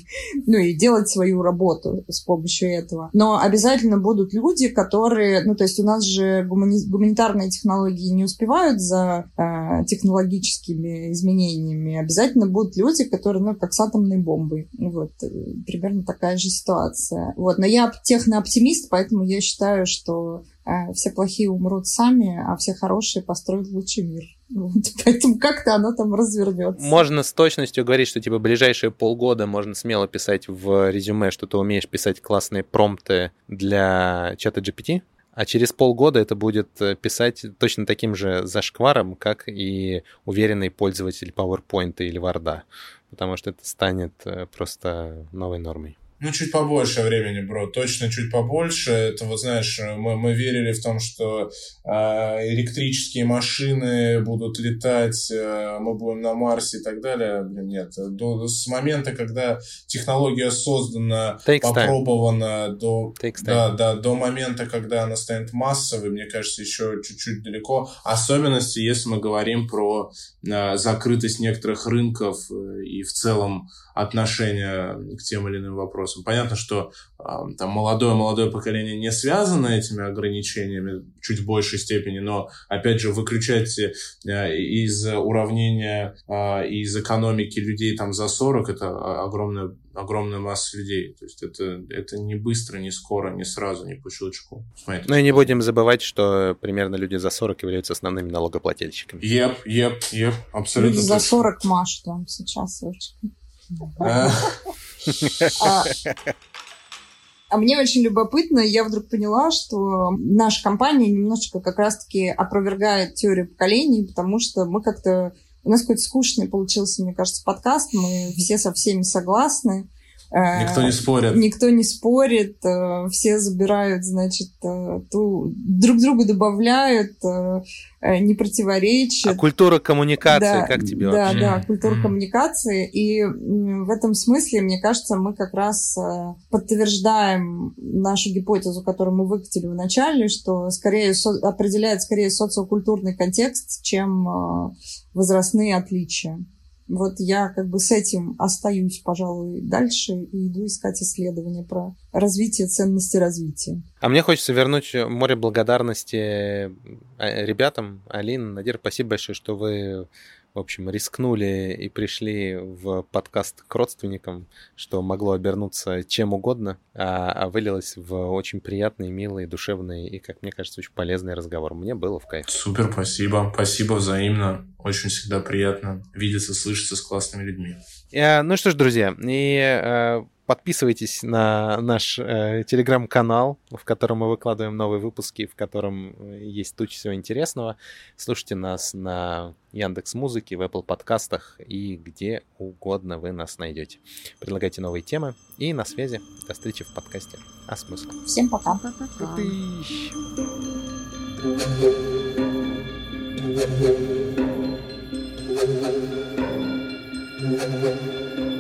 ну и делать свою работу с помощью этого. Но обязательно будут люди, которые, ну то есть у нас же гумани гуманитарные технологии не успевают за э, технологическими изменениями, обязательно будут люди, которые, ну, как с атомной бомбой. Вот, э, примерно такая же ситуация. Вот, но я технооптимист, поэтому я считаю, что э, все плохие умрут сами, а все хорошие построят лучший мир. Вот, поэтому как-то оно там развернется.
Можно с точностью говорить, что типа ближайшие полгода можно смело писать в резюме, что ты умеешь писать классные промпты для чата GPT, а через полгода это будет э, писать точно таким же зашкваром, как и уверенный пользователь PowerPoint или Word, потому что это станет э, просто новой нормой.
Ну, чуть побольше времени, бро, точно чуть побольше. Это, вот знаешь, мы, мы верили в том, что э, электрические машины будут летать, э, мы будем на Марсе и так далее. Блин, нет. До, с момента, когда технология создана, Takes попробована, time. до, да, да, до момента, когда она станет массовой, мне кажется, еще чуть-чуть далеко. Особенности, если мы говорим про э, закрытость некоторых рынков э, и в целом отношение к тем или иным вопросам. Понятно, что э, там молодое-молодое поколение не связано этими ограничениями чуть в большей степени, но, опять же, выключать э, из уравнения, э, из экономики людей там за 40 – это огромная, огромная масса людей. То есть это, это не быстро, не скоро, не сразу, не по щелчку.
Смотрите. Ну и не будем забывать, что примерно люди за 40 являются основными налогоплательщиками.
Еп, еп, еп, абсолютно
Люди за 40 маш там сейчас очень. А. а мне очень любопытно, я вдруг поняла, что наша компания немножечко как раз-таки опровергает теорию поколений, потому что мы как-то... У нас какой-то скучный получился, мне кажется, подкаст, мы все со всеми согласны.
Никто не спорит.
Никто не спорит, э, все забирают, значит, э, ту, друг другу добавляют, э, не противоречат.
А культура коммуникации,
да,
как тебе
да,
вообще?
Да, да, культура mm. коммуникации. И в этом смысле, мне кажется, мы как раз подтверждаем нашу гипотезу, которую мы выкатили в начале, что скорее со- определяет скорее социокультурный контекст, чем возрастные отличия. Вот я как бы с этим остаюсь, пожалуй, дальше и иду искать исследования про развитие ценности развития.
А мне хочется вернуть море благодарности э, ребятам. Алина, Надир, спасибо большое, что вы в общем, рискнули и пришли в подкаст к родственникам, что могло обернуться чем угодно, а, а вылилось в очень приятный, милый, душевный и, как мне кажется, очень полезный разговор. Мне было в кайф.
Супер, спасибо. Спасибо взаимно. Очень всегда приятно видеться, слышаться с классными людьми.
А, ну что ж, друзья, и а, Подписывайтесь на наш э, телеграм-канал, в котором мы выкладываем новые выпуски, в котором э, есть туча всего интересного. Слушайте нас на Яндекс Музыке, в Apple подкастах и где угодно вы нас найдете. Предлагайте новые темы и на связи. До встречи в подкасте. А смысл?
Всем пока.
Thank you.